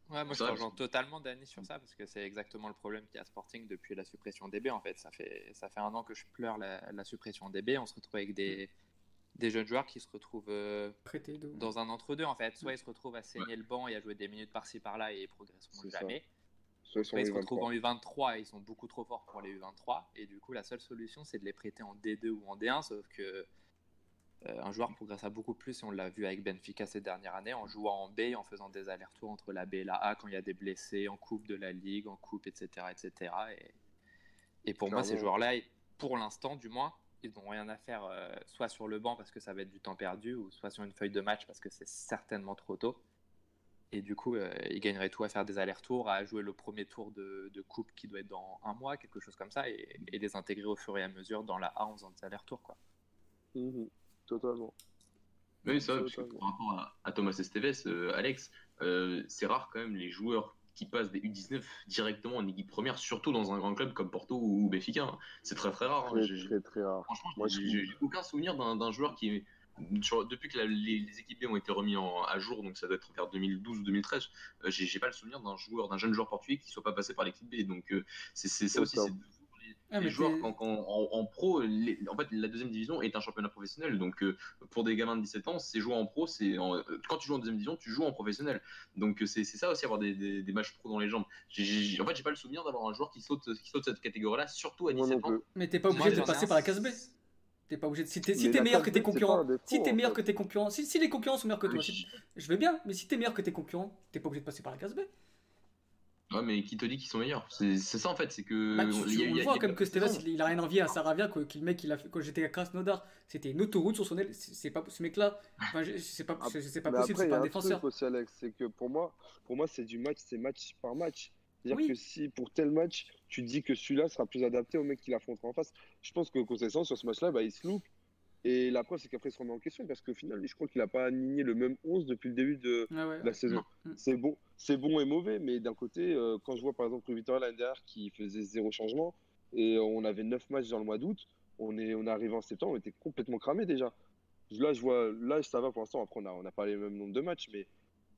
Ouais, moi je Ça, te je- rejoins totalement Dani sur ça parce que c'est exactement le problème qu'il y a à Sporting depuis la suppression des B en fait. Ça fait, ça fait un an que je pleure la, la suppression des B. On se retrouve avec des, des jeunes joueurs qui se retrouvent euh, dans un entre-deux en fait. Soit ils se retrouvent à saigner le banc et à jouer des minutes par-ci par-là et ils progresseront jamais. Soit ils sont Soit ils se en retrouvent en U23. U23 et ils sont beaucoup trop forts pour les U23. Et du coup, la seule solution, c'est de les prêter en D2 ou en D1. Sauf que euh, un joueur progressera beaucoup plus, et on l'a vu avec Benfica ces dernières années, en jouant en B, en faisant des allers-retours entre la B et la A quand il y a des blessés, en Coupe de la Ligue, en Coupe, etc. etc. Et, et pour moi, ces joueurs-là, pour l'instant du moins, ils n'ont rien à faire euh, soit sur le banc parce que ça va être du temps perdu, ou soit sur une feuille de match parce que c'est certainement trop tôt. Et du coup, euh, ils gagneraient tout à faire des allers-retours, à jouer le premier tour de, de coupe qui doit être dans un mois, quelque chose comme ça, et, et les intégrer au fur et à mesure dans la A en faisant des allers-retours. Quoi. Mhm. Totalement. Oui, c'est vrai, parce que par rapport à, à Thomas Esteves, euh, Alex, euh, c'est rare quand même les joueurs qui passent des U19 directement en équipe première, surtout dans un grand club comme Porto ou Benfica. hein. C'est très très rare. hein. Très, J'ai- très, très rare. Franchement, Moi, j'ai aucun souvenir d'un joueur qui est. depuis que la- les, les équipes B ont été remis en- à jour, donc ça doit être vers 2012 ou 2013, euh, j'ai pas le souvenir d'un joueur, d'un jeune joueur portugais qui soit pas passé par l'équipe B. Donc euh, c'est ça aussi, c'est Ah, les mais joueurs t'es- quand, quand- en, en pro, les- en fait la deuxième division est un championnat professionnel. Donc euh, pour des gamins de 17 ans, c'est jouer en pro, c'est en- euh, quand tu joues en deuxième division, tu joues en professionnel. Donc euh, c'est ça aussi avoir des, des- des matchs pro dans les jambes. En fait, j'ai pas le souvenir d'avoir un joueur qui saute, qui saute cette catégorie-là, surtout à Moi 17 non ans. Mais t'es pas Moi, obligé de passer un- par la case B. T'es pas obligé de. Si t'es si meilleur que tes concurrents, si t'es en meilleur fait. que tes concurrents, si, si les concurrents sont meilleurs que toi, Oui. si- je veux bien, mais si t'es meilleur que tes concurrents, t'es pas obligé de passer par la case B. Ouais, mais qui te dit qu'ils sont meilleurs? C'est ça en fait, c'est que. Bah, tu- il tu- y a- on le voit a comme que saison. il, il a rien envie à Saravia, quoi, qu'il mec il a fait, quand j'étais à Krasnodar, c'était une autoroute sur son aile. C'est pas ce mec-là. Enfin, c'est pas, c'est c'est pas Mais possible, après, c'est il y pas a un un défenseur. truc aussi, Alex, c'est que pour moi, pour moi, c'est du match, c'est match par match. C'est-à-dire Oui. que si pour tel match, tu dis que celui-là sera plus adapté au mec qui l'affrontera en face, je pense que Concession, sur ce match-là, bah, il se loupe. Et la preuve, c'est qu'après, il se remet en question parce qu'au final, je crois qu'il n'a pas aligné le même 11 depuis le début de, Ah ouais, de la saison. Mm. C'est bon, c'est bon et mauvais, mais d'un côté, euh, quand je vois par exemple le Victoria l'année dernière qui faisait zéro changement et on avait 9 matchs dans le mois d'août, on est, on est arrivé en septembre, on était complètement cramé déjà. Là, je vois, là, ça va pour l'instant. Après, on n'a on n'a pas les mêmes nombres de matchs, mais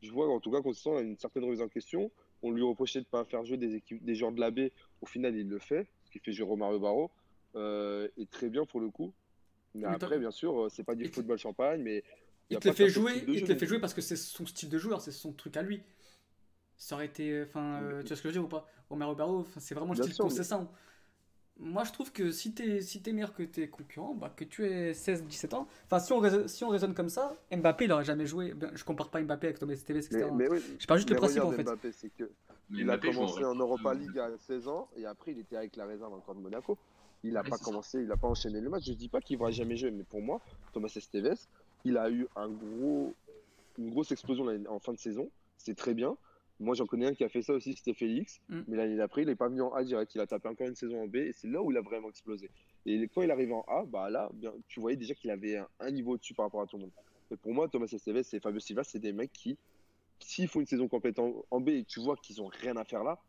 je vois en tout cas qu'on se sent une certaine remise en question. On lui reprochait de ne pas faire jouer des, équipes, des joueurs de la baie. Au final, il le fait, ce qui fait jouer Romario Barro. Euh, et très bien pour le coup. Mais après, bien sûr, euh, c'est pas du Il football champagne, mais. Il te fait jouer, il jeu te fait jouer parce que c'est son style de joueur, c'est son truc à lui. Ça aurait été, enfin, euh, tu vois ce que je veux dire ou pas? Romero Barro, enfin, c'est vraiment le Bien style sûr, mais- concessant. Moi, je trouve que si t'es si t'es meilleur que tes concurrents, bah, que tu aies 16-17 ans, enfin, si on, raisonne, si on raisonne comme ça, Mbappé, il aurait jamais joué. Ben, je compare pas Mbappé avec Thomas Tevez, etc. Mais, mais oui, Je parle juste le principe en fait. Mbappé, c'est que Mais il a Mbappé commencé en. Europa League à 16 ans et après il était avec la réserve encore de Monaco. Il n'a Ouais, pas ça. commencé, il n'a pas enchaîné le match. Je dis pas qu'il va jamais jouer, mais pour moi, Thomas Esteves, il a eu un gros, une grosse explosion en fin de saison. C'est très bien. Moi, j'en connais un qui a fait ça aussi, c'était Félix. Mm. Mais l'année d'après, il n'est pas venu en A direct. Il a tapé encore une saison en B et c'est là où il a vraiment explosé. Et quand il arrive en A, bah là, bien, tu voyais déjà qu'il avait un, un niveau au-dessus par rapport à tout le monde. Et pour moi, Thomas Esteves et Fabio Silva, c'est des mecs qui, s'ils font une saison complète en, en B et que tu vois qu'ils ont rien à faire là,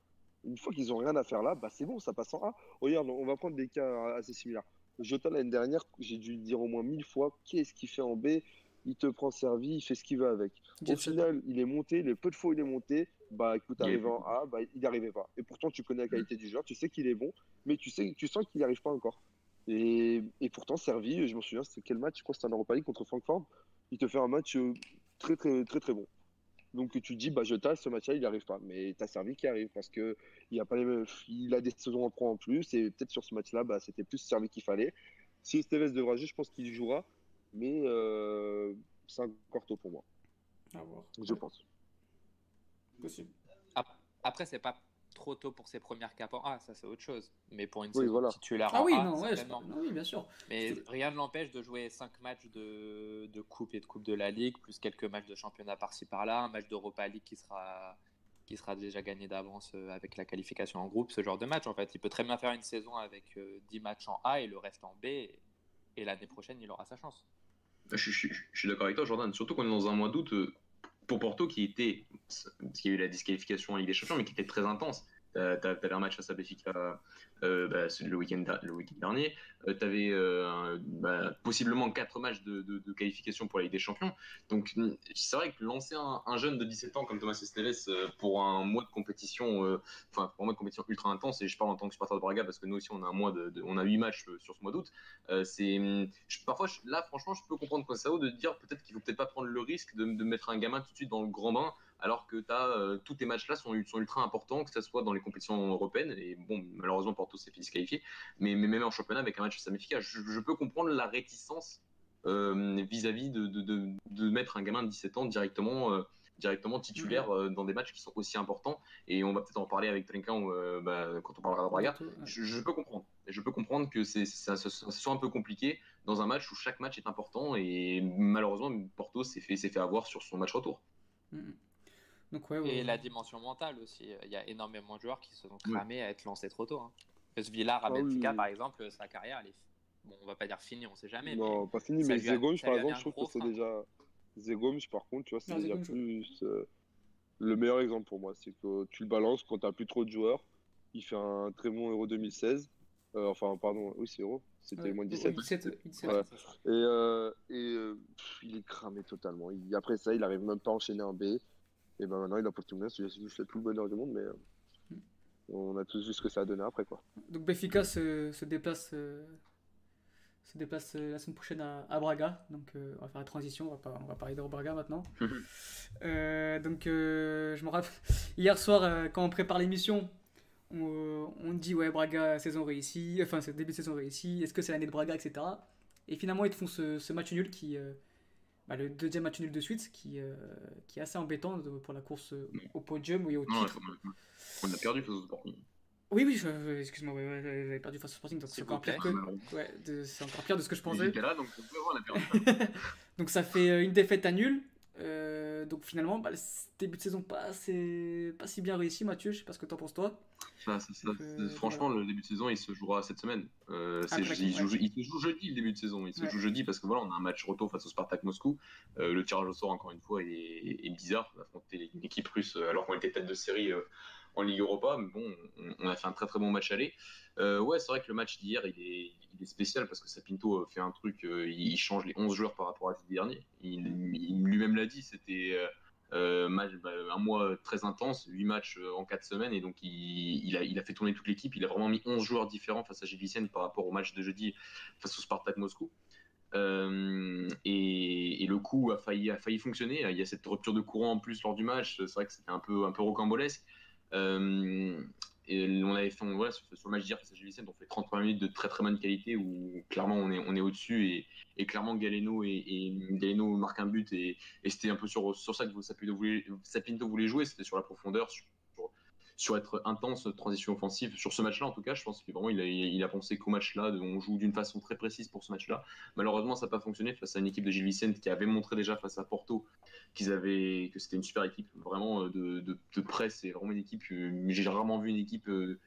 une fois qu'ils ont rien à faire là, bah c'est bon, ça passe en A. Regarde, on va prendre des cas assez similaires. Jota l'année dernière, j'ai dû le dire au moins mille fois, qu'est-ce qu'il fait en B? Il te prend servi, il fait ce qu'il veut avec. Au final, il est monté, les peu de fois où il est monté, bah écoute, arrivé en A, bah il n'y arrivait pas. Et pourtant, tu connais la qualité du joueur, tu sais qu'il est bon, mais tu sais, tu sens qu'il n'y arrive pas encore. Et, et pourtant, servi, je me souviens, c'était quel match? Je crois que c'était en Europa League contre Francfort. Il te fait un match euh, très, très, très, très bon. Donc tu te dis, bah Jota, ce match-là, il n'y arrive pas. Mais tu as servi qui arrive parce que il a, pas les mêmes- il a des saisons en pro en plus. Et peut-être sur ce match-là, bah, c'était plus servi qu'il fallait. Si Esteves devra jouer, je pense qu'il jouera. Mais euh, c'est encore tôt pour moi, À voir. je pense. Possible. Ap- Après, c'est pas trop tôt pour ses premières capes en A, ça c'est autre chose. Mais pour une Oui, saison voilà. titulaire Ah en oui, A, non, ouais, oui, bien sûr. Mais rien ne l'empêche de jouer 5 matchs de, de coupe et de coupe de la Ligue, plus quelques matchs de championnat par-ci par-là, un match d'Europa League qui sera, qui sera déjà gagné d'avance euh, avec la qualification en groupe, ce genre de match en fait. Il peut très bien faire une saison avec euh, 10 matchs en A et le reste en B, et, et l'année prochaine il aura sa chance. Je, suis- je suis- je suis d'accord avec toi, Jordan. Surtout qu'on est dans un mois d'août euh, pour Porto qui était, parce qu'il y a eu la disqualification en Ligue des Champions, mais qui était très intense. T'avais un match face à Benfica euh, bah, le week-end dernier. Euh, T'avais euh, bah, possiblement quatre matchs de, qualification pour la Ligue des Champions. Donc mm, c'est vrai que lancer un, un jeune de 17 ans comme Thomas Esteves euh, pour un mois de compétition, enfin pour un mois de compétition ultra intense, et je parle en tant que supporter de Braga parce que nous aussi on a un mois on a huit matchs sur ce mois d'août. C'est je- parfois là franchement je peux comprendre Concao de dire peut-être qu'il faut peut-être pas prendre le risque de, de mettre un gamin tout de suite dans le grand bain alors que euh, tous tes matchs là sont, sont ultra importants que ce soit dans les compétitions européennes et bon malheureusement Porto s'est fait disqualifier mais, mais même en championnat avec un match Benfica je, je peux comprendre la réticence euh, vis-à-vis de, de, de, de mettre un gamin de 17 ans directement euh, directement titulaire euh, dans des matchs qui sont aussi importants et on va peut-être en parler avec Trinquin bah, quand on parlera de Braga je, je peux comprendre. Je peux comprendre que c'est ça, ça- ça soit un peu compliqué dans un match où chaque match est important et malheureusement Porto s'est fait, s'est fait avoir sur son match retour. Mhm. Donc ouais, ouais, Et ouais. la dimension mentale aussi. Il y a énormément de joueurs qui se sont cramés à être lancés trop tôt. Hein. Parce que Villar à Ah. Benfica, par exemple, sa carrière, elle est. Bon, on va pas dire finie, on sait jamais. Non, pas fini, ça mais ça par exemple, je trouve que c'est déjà. Zegoms, par contre, tu vois, c'est déjà plus. euh, le meilleur exemple pour moi. C'est que tu le balances quand t'as plus trop de joueurs. Il fait un très bon Euro 2016. Euh, enfin, pardon, oui, c'est Euro. C'était Ouais, moins de au- 17. au 17, au 17. Ouais. Et, euh, et euh, pff, il est cramé totalement. Il- après ça, il arrive même pas à enchaîner un B. Et ben maintenant, il a Portugal. C'est juste le plus bonheur du monde, mais euh, on a tous vu ce que ça a donné après, quoi. Donc Benfica se, se déplace, euh, se déplace euh, la semaine prochaine à, à Braga. Donc euh, on va faire la transition, on va, pas- on va parler de Braga maintenant. <laughs> Euh, donc euh, je me rappelle, hier soir euh, quand on prépare l'émission, on, on dit ouais Braga saison réussie, enfin c'est début de saison réussi, est-ce que c'est l'année de Braga, etc. Et finalement ils te font ce, ce match nul qui, euh, bah, le deuxième match nul de suite, qui, euh, qui est assez embêtant de- pour la course euh, au podium et au Non, titre. on a perdu face au Sporting. Oui, oui, je- excuse-moi, ouais, ouais, j'avais perdu face au Sporting, donc c'est encore pire que, ouais, de- c'est encore pire de ce que je Il pensais. était là, donc on peut voir, on a <laughs> perdu. Donc ça fait euh, une défaite à nul. Euh, donc finalement, bah, le début de saison pas, assez- pas si bien réussi, Mathieu. Je sais pas ce que t'en penses toi. Ça, ça, ça, Donc, euh, franchement, le début de saison, il se jouera cette semaine. Euh, Après, il, ouais. joue, il se joue jeudi le début de saison. Il se Ouais. joue jeudi parce que voilà, on a un match retour face au Spartak Moscou. Euh, le tirage au sort, encore une fois, est, est bizarre. On a affronté une équipe russe euh, alors qu'on était tête de série euh, en Ligue Europa. Mais bon, on, a fait un très très bon match aller. Euh, ouais, c'est vrai que le match d'hier, il est, spécial parce que Sapinto euh, fait un truc, euh, il, change les 11 joueurs par rapport à l'année dernier. Il, lui-même l'a dit, c'était. bah, un mois très intense, 8 matchs en 4 semaines, et donc il, a, fait tourner toute l'équipe. Il a vraiment mis 11 joueurs différents face à Gilles par rapport au match de jeudi face au Spartak Moscou. Et, et le coup a failli, a failli fonctionner. Il y a cette rupture de courant en plus lors du match. C'est vrai que c'était un peu, un peu rocambolesque. Euh, et on avait fait, on- voilà, sur, sur le match d'hier on fait 33 minutes de très très bonne qualité où clairement on est, on est au-dessus et, clairement Galeno et, Galeno marque un but et, c'était un peu sur, sur ça que Sapinto voulait, Sapinto voulait jouer, c'était sur la profondeur, sur, être intense, transition offensive. Sur ce match-là, en tout cas, je pense qu'il vraiment il a, il a pensé qu'au match-là, on joue d'une façon très précise pour ce match-là. Malheureusement, ça n'a pas fonctionné face à une équipe de Gilles Vicente qui avait montré déjà face à Porto qu'ils avaient, que c'était une super équipe, vraiment euh, de, de, de presse. C'est vraiment une équipe, euh, j'ai rarement vu une équipe. euh,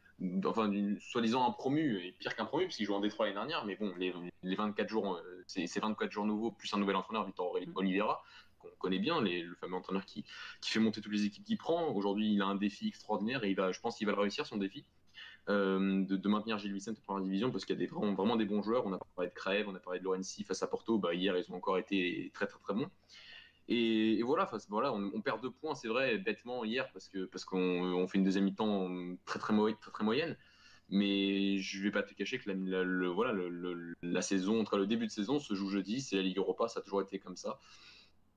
Enfin, soi-disant un promu, et pire qu'un promu, parce qu'il joue en Détroit l'année dernière, mais bon, les, les 24 jours, euh, c'est 24 jours nouveaux, plus un nouvel entraîneur, Victor Oliveira, qu'on connaît bien, les- le fameux entraîneur qui, fait monter toutes les équipes qu'il prend. Aujourd'hui, il a un défi extraordinaire et il va, je pense qu'il va le réussir, son défi, euh, de, maintenir Gilles Vicente en première division, parce qu'il y a des, vraiment, des bons joueurs. On a parlé de Crève, on a parlé de Lorenzi face à Porto. Bah, hier, ils ont encore été très, très, très bons. Et, voilà, on, perd deux points, c'est vrai, bêtement hier, parce parce qu'on on fait une deuxième mi-temps très, très, moy- très, très moyenne. Mais je vais pas te cacher que la, le- la saison, entre le début de saison, se joue jeudi, c'est la Ligue Europa, ça a toujours été comme ça.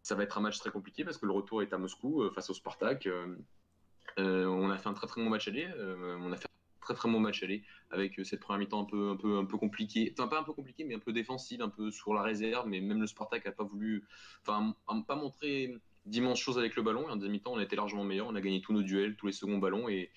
Ça va être un match très compliqué parce que le retour est à Moscou euh, face au Spartak. Euh, euh, on a fait un très très bon match aller. on a fait très très bon match aller avec cette première mi-temps un peu un peu un peu compliquée. Enfin pas un peu compliquée, mais un peu défensive, un peu sur la réserve. Mais même le Spartak a pas voulu, enfin pas montré d'immenses choses avec le ballon. Et en deuxième mi-temps, on a été largement meilleur. On a gagné tous nos duels, tous les seconds ballons et,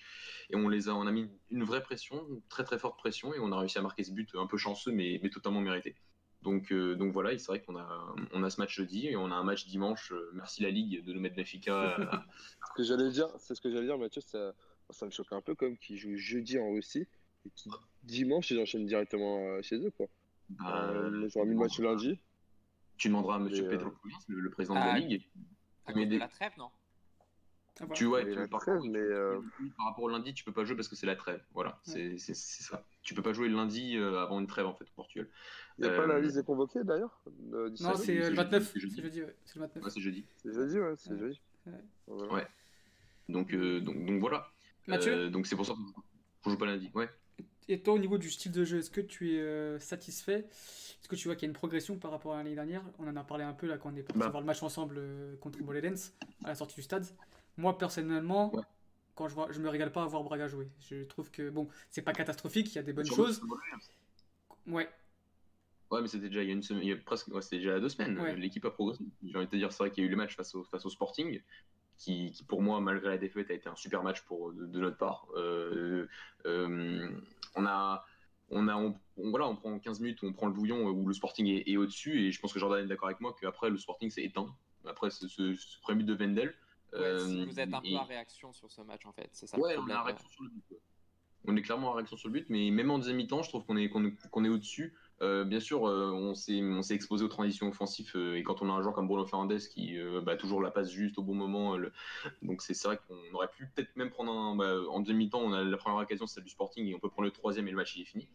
on les a, on a mis une vraie pression, une très très forte pression et on a réussi à marquer ce but un peu chanceux mais totalement mérité. Donc, euh, donc voilà, c'est vrai qu'on a, on a ce match jeudi et on a un match dimanche. Euh, Merci la Ligue de nous mettre Benfica. à- <laughs> Ce que j'allais dire, c'est ce que j'allais dire, Mathieu, ça, ça me choque un peu comme qu'ils jouent jeudi en Russie et qui dimanche ils enchaînent directement euh, chez eux quoi. à- Euh, J'aurais mis le match lundi. tu demanderas à Monsieur Mais, euh, Petropoulos, le, le président de Ah, la Ligue. À Mais des- la trêve, non? Ah. Tu vois, par, trêve, contre, tu- mais, euh, par rapport au lundi, tu peux pas jouer parce que c'est la trêve. Voilà, c'est c'est- ça. Tu peux pas jouer le lundi euh, avant une trêve en fait au Portugal. Il n'y a Euh, pas la liste des convoqués d'ailleurs euh, Non, c'est euh, le jeudi, 29. c'est jeudi. C'est jeudi, ouais, c'est le 29. Ouais, c'est jeudi. C'est jeudi, ouais, c'est jeudi. Ouais. Donc, euh, donc, donc voilà. Mathieu, Euh, donc c'est pour ça qu'on joue pas lundi. Ouais. et toi au niveau du style de jeu, est-ce que tu es euh, satisfait? Est-ce que tu vois qu'il y a une progression par rapport à l'année dernière? On en a parlé un peu là quand on est parti Bah. voir le match ensemble euh, contre Moledens à la sortie du stade. Moi personnellement, Ouais. quand je vois, je me régale pas à voir Braga jouer. Je trouve que bon, c'est pas catastrophique, il y a des bonnes choses. Ouais, Ouais, mais c'était déjà il y a une semaine, il y a presque, ouais, c'était déjà il y a deux semaines. Ouais. L'équipe a progressé. J'ai envie de te dire, c'est vrai qu'il y a eu le match face au, face au Sporting, qui, qui, pour moi, malgré la défaite, a été un super match pour, de, de notre part. Euh, euh, on a, on a, on, on- voilà, on prend 15 minutes on prend le bouillon où le Sporting est, est au-dessus, et je pense que Jordan est d'accord avec moi qu'après le Sporting s'est éteint. Après ce, ce, ce premier but de Wendel. Ouais, si Euh, vous êtes un peu à réaction sur ce match, en fait. C'est ça Ouais, on est problème. en réaction sur le but. ouais. On est clairement en réaction sur le but, mais même en deuxième mi-temps, je trouve qu'on est, qu'on est, qu'on est au-dessus. Euh, bien sûr, euh, on s'est exposé aux transitions offensives euh, et quand on a un joueur comme Bruno Fernandes qui bah, toujours la passe juste au bon moment, donc c'est vrai qu'on aurait pu peut-être même prendre un bah, en demi-temps. On a la première occasion, c'est celle du Sporting et on peut prendre le troisième et le match il est fini.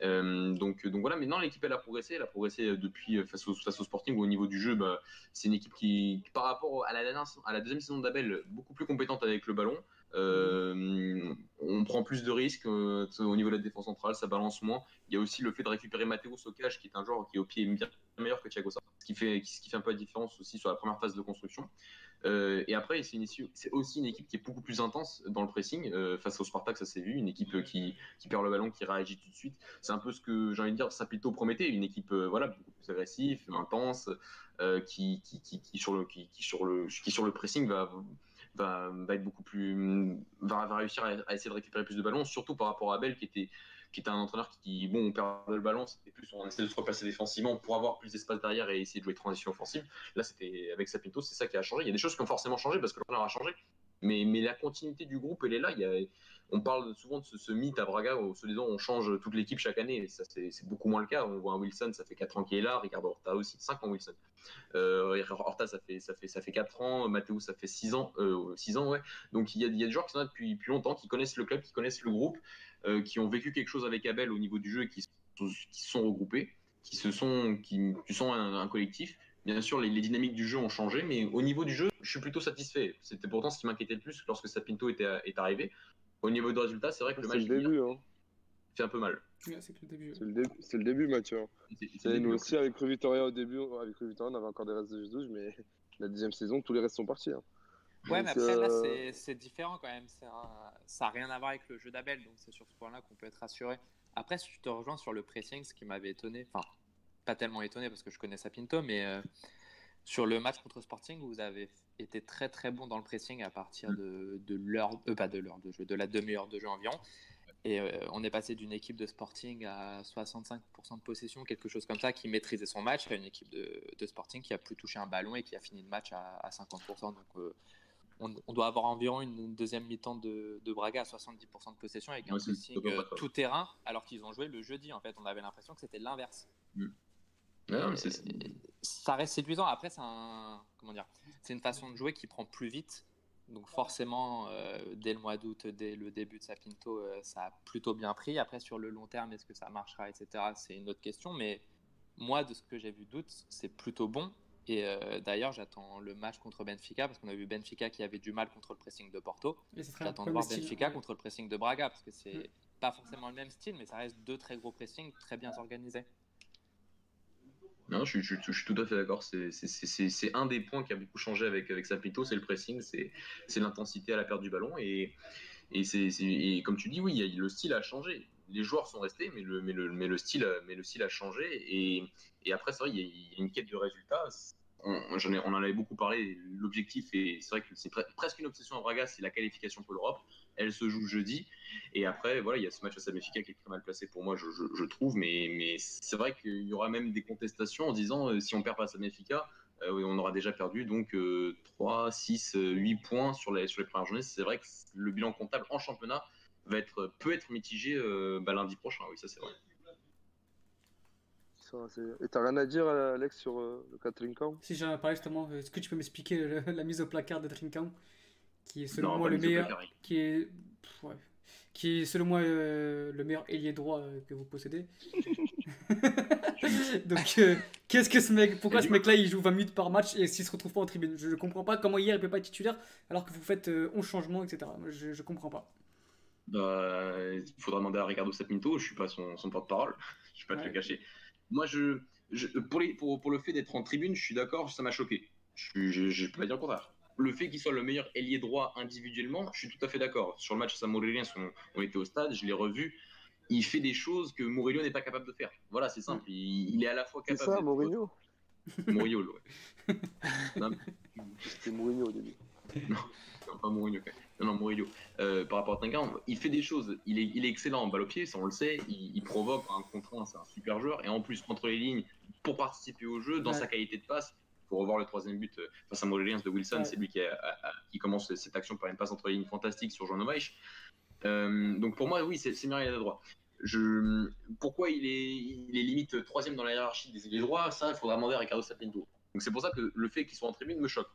Donc, donc voilà, maintenant l'équipe elle a progressé, elle a progressé depuis face au, Sporting où au niveau du jeu, bah, c'est une équipe qui, par rapport à la, à la deuxième saison d'Abel, beaucoup plus compétente avec le ballon. Euh, on prend plus de risques euh, au niveau de la défense centrale, ça balance moins. Il y a aussi le fait de récupérer Matteo Socage, qui est un joueur qui est au pied bien meilleur que Thiago Silva, ce qui fait, un peu la différence aussi sur la première phase de construction. Euh, et après, c'est aussi une équipe qui est beaucoup plus intense dans le pressing. Face au Spartak, ça s'est vu, une équipe qui, perd le ballon, qui réagit tout de suite. C'est un peu ce que j'ai envie de dire, Sapito promettait, une équipe voilà beaucoup plus agressive, intense, qui sur le pressing va va, être beaucoup plus va, réussir à, essayer de récupérer plus de ballons, surtout par rapport à Abel qui était qui était un entraîneur qui, bon, on perdait le ballon, c'était plus on essayait de se replacer défensivement pour avoir plus d'espace derrière et essayer de jouer transition offensive. Là, c'était avec Sapinto, c'est ça qui a changé. Il y a des choses qui ont forcément changé parce que l'entraîneur a changé. Mais, mais la continuité du groupe, elle est là. Il y a, on parle souvent de ce, mythe à Braga où se disant on change toute l'équipe chaque année. Et ça, c'est beaucoup moins le cas. On voit un Wilson, ça fait 4 ans qu'il est là. Ricardo Horta aussi, 5 ans Wilson. Euh, Horta, ça fait, ça, fait, ça fait 4 ans. Matteo, ça fait 6 ans. Euh, 6 ans, ouais. Donc il y, a, y a des joueurs qui sont là depuis, depuis longtemps, qui connaissent le club, qui connaissent le groupe, euh, qui ont vécu quelque chose avec Abel au niveau du jeu et qui, sont- sont regroupés, qui se sont, qui, qui sont un, un collectif. Bien sûr, les, les dynamiques du jeu ont changé, mais au niveau du jeu, je suis plutôt satisfait. C'était pourtant ce qui m'inquiétait le plus lorsque Sapinto était, est arrivé. Au niveau du résultat, c'est vrai que le C'est match le début, hein. fait un peu mal. Ouais, c'est le début. C'est le, début- c'est le début, Mathieu. hein. C'est- c'est C'est le nous aussi, avec Rue Victoria au début, avec Rue Victoria, on avait encore des restes de G12, mais la deuxième saison, tous les restes sont partis. hein. Ouais, Donc, mais après, là, euh, c'est- c'est différent quand même. C'est un- Ça n'a rien à voir avec le jeu d'Abel, donc c'est sur ce point-là qu'on peut être rassuré. Après, si je te rejoins sur le pressing, ce qui m'avait étonné, enfin, pas tellement étonné parce que je connais Sapinto, mais euh, sur le match contre Sporting, vous avez été très très bon dans le pressing à partir de, de l'heure, euh, pas de l'heure de jeu, de la demi-heure de jeu environ. Et euh, on est passé d'une équipe de Sporting à 65% de possession, quelque chose comme ça, qui maîtrisait son match, à une équipe de, de Sporting qui a plus touché un ballon et qui a fini le match à, à 50%. Donc euh, on, on doit avoir environ une deuxième mi-temps de, de Braga à 70% de possession avec un pressing tout terrain, alors qu'ils ont joué le jeudi. En fait, on avait l'impression que c'était l'inverse. Non, mais Et ça reste séduisant. Après, c'est un, comment dire, c'est une façon de jouer qui prend plus vite. Donc forcément, euh, dès le mois d'août, dès le début de Sapinto, euh, ça a plutôt bien pris. Après, sur le long terme, est-ce que ça marchera, etc. C'est une autre question. Mais moi, de ce que j'ai vu d'août, c'est plutôt bon. Et euh, d'ailleurs, j'attends le match contre Benfica parce qu'on a vu Benfica qui avait du mal contre le pressing de Porto. J'attends de voir style, Benfica ouais. contre le pressing de Braga parce que c'est Mm. pas forcément le même style, mais ça reste deux très gros pressings très bien organisés. Non, je, suis- tout à fait d'accord. C'est- un des points qui a beaucoup changé avec, avec Sapito, c'est le pressing, c'est l'intensité à la perte du ballon. Et, comme tu dis, oui, le style a changé. Les joueurs sont restés, mais le, style, a- changé. Et, après, c'est vrai, il y, y a une quête de résultats. On, en avait beaucoup parlé. L'objectif, et c'est vrai que c'est pre- presque une obsession à Braga, c'est la qualification pour l'Europe. Elle se joue jeudi. Et après, voilà, il y a ce match à Benfica qui est très mal placé pour moi, je, trouve. Mais, c'est vrai qu'il y aura même des contestations en disant euh, si on perd pas à euh, on aura déjà perdu donc euh, 3, 6, euh, 8 points sur les, sur les premières journées. C'est vrai que le bilan comptable en championnat va être, peut être mitigé euh, bah, lundi prochain. Oui, ça c'est vrai. Ça, Et t'as rien à dire, euh, Alex, sur euh, le cas de Trinkan Si j'en ai parlé justement, est-ce que tu peux m'expliquer le- la mise au placard de Trinkan qui est selon Non, moi le meilleur, placard. qui est, pff, ouais. qui est selon moi euh, le meilleur ailier droit euh, que vous possédez. <laughs> Donc euh, qu'est-ce que ce mec, pourquoi Et ce mec-là il joue 20 minutes par match et s'il se retrouve pas en tribune? Je ne comprends pas comment hier il peut pas être titulaire alors que vous faites euh, 11 changements etc. Je, je comprends pas. Bah, il faudra demander à Ricardo Sapinto, je suis pas son, son porte-parole, <laughs> je vais pas te Ouais. le cacher. Moi, je, je- pour, les, pour, pour le fait d'être en tribune, je suis d'accord, ça m'a choqué. Je, je peux pas dire le contraire. Le fait qu'il soit le meilleur ailier droit individuellement, je suis tout à fait d'accord. Sur le match, Sam Aurélien, on, on était au stade, je l'ai revu. Il fait des choses que Murillo n'est pas capable de faire. Voilà, c'est simple. Il, il est à la fois C'est capable. ça, d'être- Mourinho? <laughs> Murillo, ouais. <laughs> non, C'était Mourinho au début. non, pas Mourinho. quand même. Non, non, Murillo. Euh, par rapport à Trinquant, il fait des choses. Il est, il est excellent en balle au pied, ça on le sait. Il, il provoque un contre un, c'est un super joueur. Et en plus, entre les lignes, pour participer au jeu, dans Ouais. sa qualité de passe, faut revoir le troisième but euh, face à Morelia de Wilson. Ouais. C'est lui qui, a- a- a- qui commence cette action par une passe entre les lignes fantastique sur Jean Novich. Euh, donc pour moi, oui, c'est meilleur à droit. je, pourquoi il est, il est limite troisième dans la hiérarchie des ailiers droits, ça, il faudra demander à Ricardo Sapinto. Donc c'est pour ça que le fait qu'il soit en tribune me choque.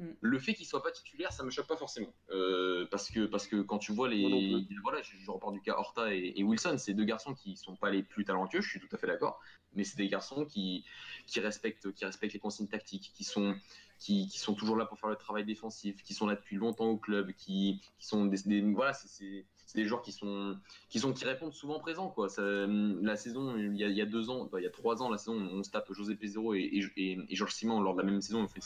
Mm. Le fait qu'il soit pas titulaire, ça me choque pas forcément. Euh, parce, que, parce que quand tu vois les. Voilà, je, je repars du cas Horta et, et Wilson, c'est deux garçons qui sont pas les plus talentueux, je suis tout à fait d'accord. Mais c'est des garçons qui, qui, respectent, qui respectent les consignes tactiques, qui sont, qui, qui sont toujours là pour faire le travail défensif, qui sont là depuis longtemps au club, qui, qui sont des, des- voilà, c'est- c'est des joueurs qui sont, qui sont, qui répondent souvent présents quoi. Ça, la saison, il y, a, deux ans, il y a trois ans, la saison, on se tape José Pézero et, et, Georges Simon lors de la même saison, on fait,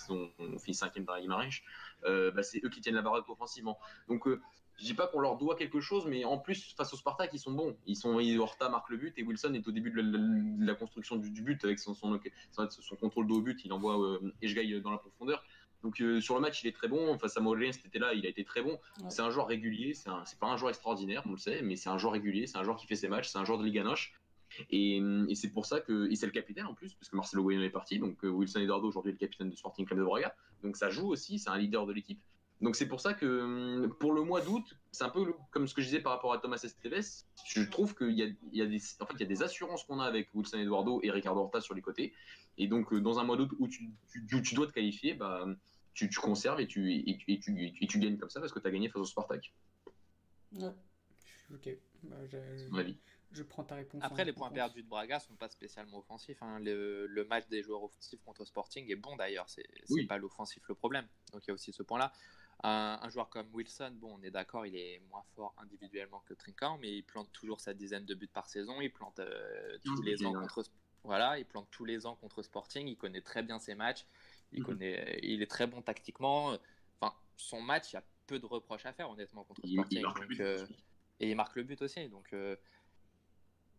finit cinquième la Guimarães. Euh, bah, c'est eux qui tiennent la baraque offensivement. Donc euh, je dis pas qu'on leur doit quelque chose, mais en plus face au Spartak, ils sont bons. Ils sont, Horta marque le but et Wilson est au début de la, construction du, but avec son, son, son, contrôle de but. Il envoie euh, dans la profondeur. Donc euh, sur le match, il est très bon. Face à Moulin, c'était là, il a été très bon. Ouais. C'est un joueur régulier. C'est pas un joueur extraordinaire, on le sait, mais c'est un joueur régulier. C'est un joueur qui fait ses matchs. C'est un joueur de Liga Noche. Et, et c'est pour ça que et c'est le capitaine en plus, parce que Marcelo Bueno est parti. Donc euh, Wilson Eduardo aujourd'hui est le capitaine de Sporting Club de Braga. Donc ça joue aussi. C'est un leader de l'équipe. Donc c'est pour ça que hum, pour le mois d'août, c'est un peu comme ce que je disais par rapport à Thomas Esteves. Je trouve qu'il y a, il y a des, en fait, il y a des assurances qu'on a avec Wilson Eduardo et Ricardo Horta sur les côtés. Et donc euh, dans un mois d'août où tu, tu, tu- tu dois te qualifier, bah tu, tu conserves et tu, et, tu, et, tu, et tu gagnes comme ça parce que tu as gagné face au Spartak, Ouais. Ok. Bah, je, à mon avis. je prends ta réponse. Après, les points perdus de Braga sont pas spécialement offensifs. hein. Le, le match des joueurs offensifs contre Sporting est bon d'ailleurs. C'est Oui. pas l'offensif le problème. Donc il y a aussi ce point-là. Un, un joueur comme Wilson, bon, on est d'accord, il est moins fort individuellement que Trinquant, mais il plante toujours sa dizaine de buts par saison. Il plante euh, tous les ans contre. Voilà, il plante tous les ans contre Sporting. Il connaît très bien ses matchs. Il Mhm. connaît, il est très bon tactiquement. Enfin, son match, il y a peu de reproches à faire honnêtement contre Il, Sporting. il marque le Donc, but. euh, et il marque le but aussi. Donc, euh,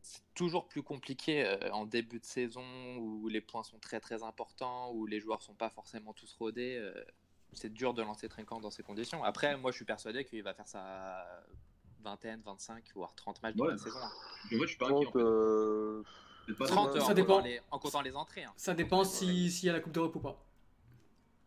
c'est toujours plus compliqué euh, en début de saison où les points sont très très importants, où les joueurs sont pas forcément tous rodés. euh, c'est dur de lancer Trinquant dans ces conditions. Après, moi, je suis persuadé qu'il va faire sa vingtaine, 25, voire 30 matchs Ouais. dans la saison. En fait, je suis pas inquiet. En 30, fait. C'est pas- 30 ça en, dépend. comptant les, en comptant les entrées. hein. Ça dépend si- s'il y a la Coupe d'Europe ou pas.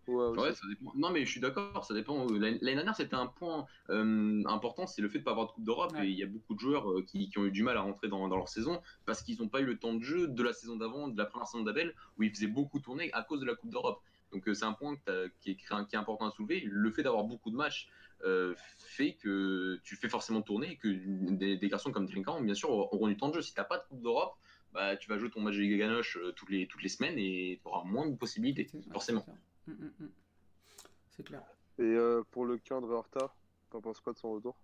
Ouais, aussi. Ouais, ça dépend. Non, mais je suis d'accord, ça dépend. L'année l'année dernière, c'était un point euh, important, c'est le fait de ne pas avoir de Coupe d'Europe. Ouais. Et il y a beaucoup de joueurs euh, qui, qui ont eu du mal à rentrer dans, dans leur saison parce qu'ils n'ont pas eu le temps de jeu de la saison d'avant, de la première saison d'Abel, où ils faisaient beaucoup tourner à cause de la Coupe d'Europe. Donc euh, c'est un point que qui, est, qui est important à soulever. Le fait d'avoir beaucoup de matchs euh, fait que tu fais forcément tourner et que des, des garçons comme Trinquant, bien sûr, auront du temps de jeu. Si tu n'as pas de Coupe d'Europe, bah, tu vas jouer ton match de Liga Ganoche euh, toutes, les, toutes les semaines et tu auras moins de possibilités, forcément. C'est clair. Mm, mm, mm. C'est clair. Et euh, pour le Kindre Horta, t'en penses quoi de son retour?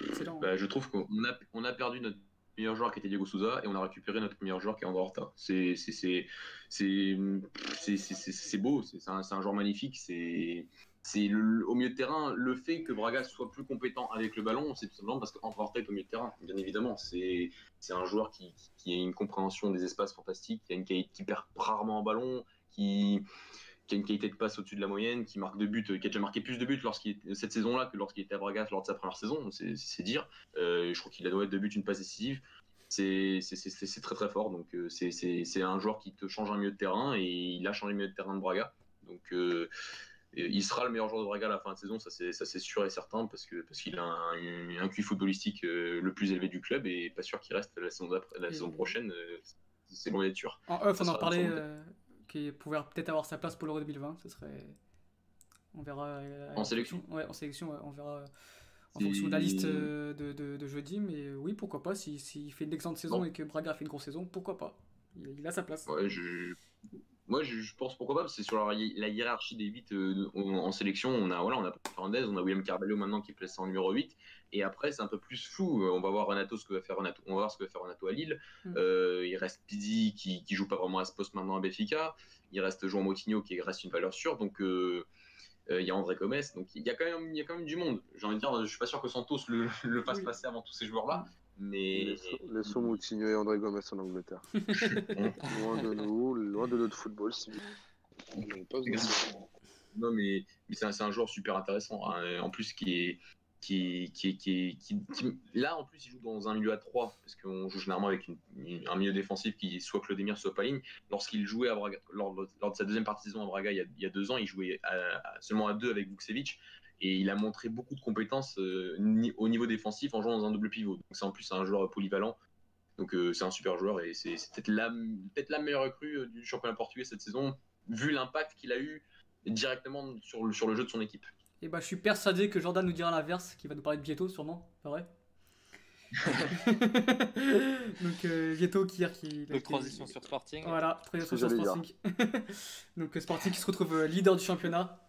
Excellent. Bah, je trouve qu'on a, on a perdu notre meilleur joueur qui était Diego Souza et on a récupéré notre meilleur joueur qui est André Horta. C'est c'est- c'est- c'est- c'est- c'est- c'est- c'est beau, c'est un, c'est un joueur magnifique. C'est au milieu de terrain, le fait que Braga soit plus compétent avec le ballon, c'est tout simplement parce qu'André Horta est au milieu de terrain, bien évidemment. C'est c'est un joueur qui, qui a une compréhension des espaces fantastique, qui, a une qualité, qui perd rarement en ballon, qui, qui a une qualité de passe au-dessus de la moyenne, qui marque de buts, qui a déjà marqué plus de buts lorsqu'il cette saison-là que lorsqu'il était à Braga lors de sa première saison, c'est dire. Euh, je crois qu'il a doit être de buts, une passe décisive. C'est très très fort. Donc euh, c'est- un joueur qui te change un milieu de terrain et il a changé le milieu de terrain de Braga. Donc euh, il sera le meilleur joueur de Braga à la fin de saison, ça c'est sûr et certain parce que parce qu'il a un, un QI footballistique euh, le plus élevé du club et pas sûr qu'il reste la saison la saison prochaine. euh, c'est loin d'être sûr. En off, on en parlait qu'il pouvait peut-être avoir sa place pour l'Euro 2020. Ce serait. On verra. euh, En sélection Ouais, en sélection, ouais, on verra. euh, En Si- fonction de la liste euh, de, de, de jeudi, mais oui, pourquoi pas. S'il si, fait une excellente saison Bon. et que Braga fait une grosse saison, pourquoi pas. Il, il a sa place. Ouais, je... Moi, je, je pense pourquoi pas, parce que c'est sur la, hi- la hiérarchie des 8 euh, en, en sélection. On a, voilà, on a Fernandez, on a William Carvalho maintenant qui est placé en numéro 8. Et après, c'est un peu plus flou. On va voir Renato ce que va faire Renato. On va voir ce que va faire Renato à Lille. Mm. Euh, il reste Pizzi qui, qui joue pas vraiment à ce poste maintenant à Benfica. Il reste Jean Moutinho qui reste une valeur sûre. Donc, euh, euh, il y a André Gomes. Donc, il y a quand même, il y a quand même du monde. J'ai envie de dire, je suis pas sûr que Santos le, le fasse Oui. passer avant tous ces joueurs-là. Mais. Laissons laissons Moutinho et André Gomes en Angleterre. <laughs> loin de nous, loin de notre football. Si... Non, mais, mais c'est un, un joueur super intéressant. hein. En plus, qui est. Qui, qui, qui, qui- qui- là, en plus, il joue dans un milieu à 3, parce qu'on joue généralement avec une- une- un milieu défensif qui est soit Claudemir, soit Paline. Lorsqu'il jouait à Braga, lors, de- lors de sa deuxième partie de saison à Braga il y a, il y a deux ans, il jouait à- à- seulement à deux avec Vukcevic. Et il a montré beaucoup de compétences euh, ni- au niveau défensif en jouant dans un double pivot. Donc, c'est en plus un joueur polyvalent. Donc euh, c'est un super joueur et c'est peut-être la, peut la meilleure recrue euh, du championnat portugais cette saison, vu l'impact qu'il a eu directement sur le, sur le jeu de son équipe. Et bah, je suis persuadé que Jordan nous dira l'inverse, qui va nous parler de Vieto, sûrement, pas vrai <laughs> Donc, euh, Vieto qui hier qui. Donc, transition sur Sporting. Voilà, transition sur Sporting. <laughs> Donc, Sporting qui se retrouve leader du championnat.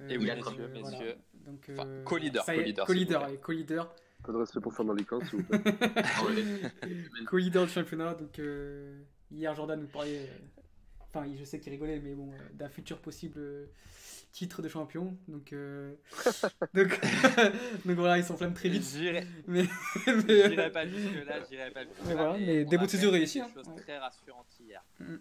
Euh, Et oui, donc, messieurs, voilà. messieurs. Donc, Enfin, euh, co-leader, ça y est, co-leader, Co-leader, co-leader. Pas de respect pour Fernand Licans, s'il vous plaît. Ah. <laughs> Co-leader du championnat. Donc, euh, hier, Jordan nous parlait. euh, Enfin, je sais qu'il rigolait, mais bon, euh, d'un futur possible euh, titre de champion. Donc, euh, <laughs> donc, <laughs> donc voilà, il s'enflamme très vite. J'irai Mais, mais, j'irai pas jusque-là, j'irai pas jusque-là. Mais voilà, mais on début a de saison réussi, hein. choses Ouais. très rassurantes hier. Mm.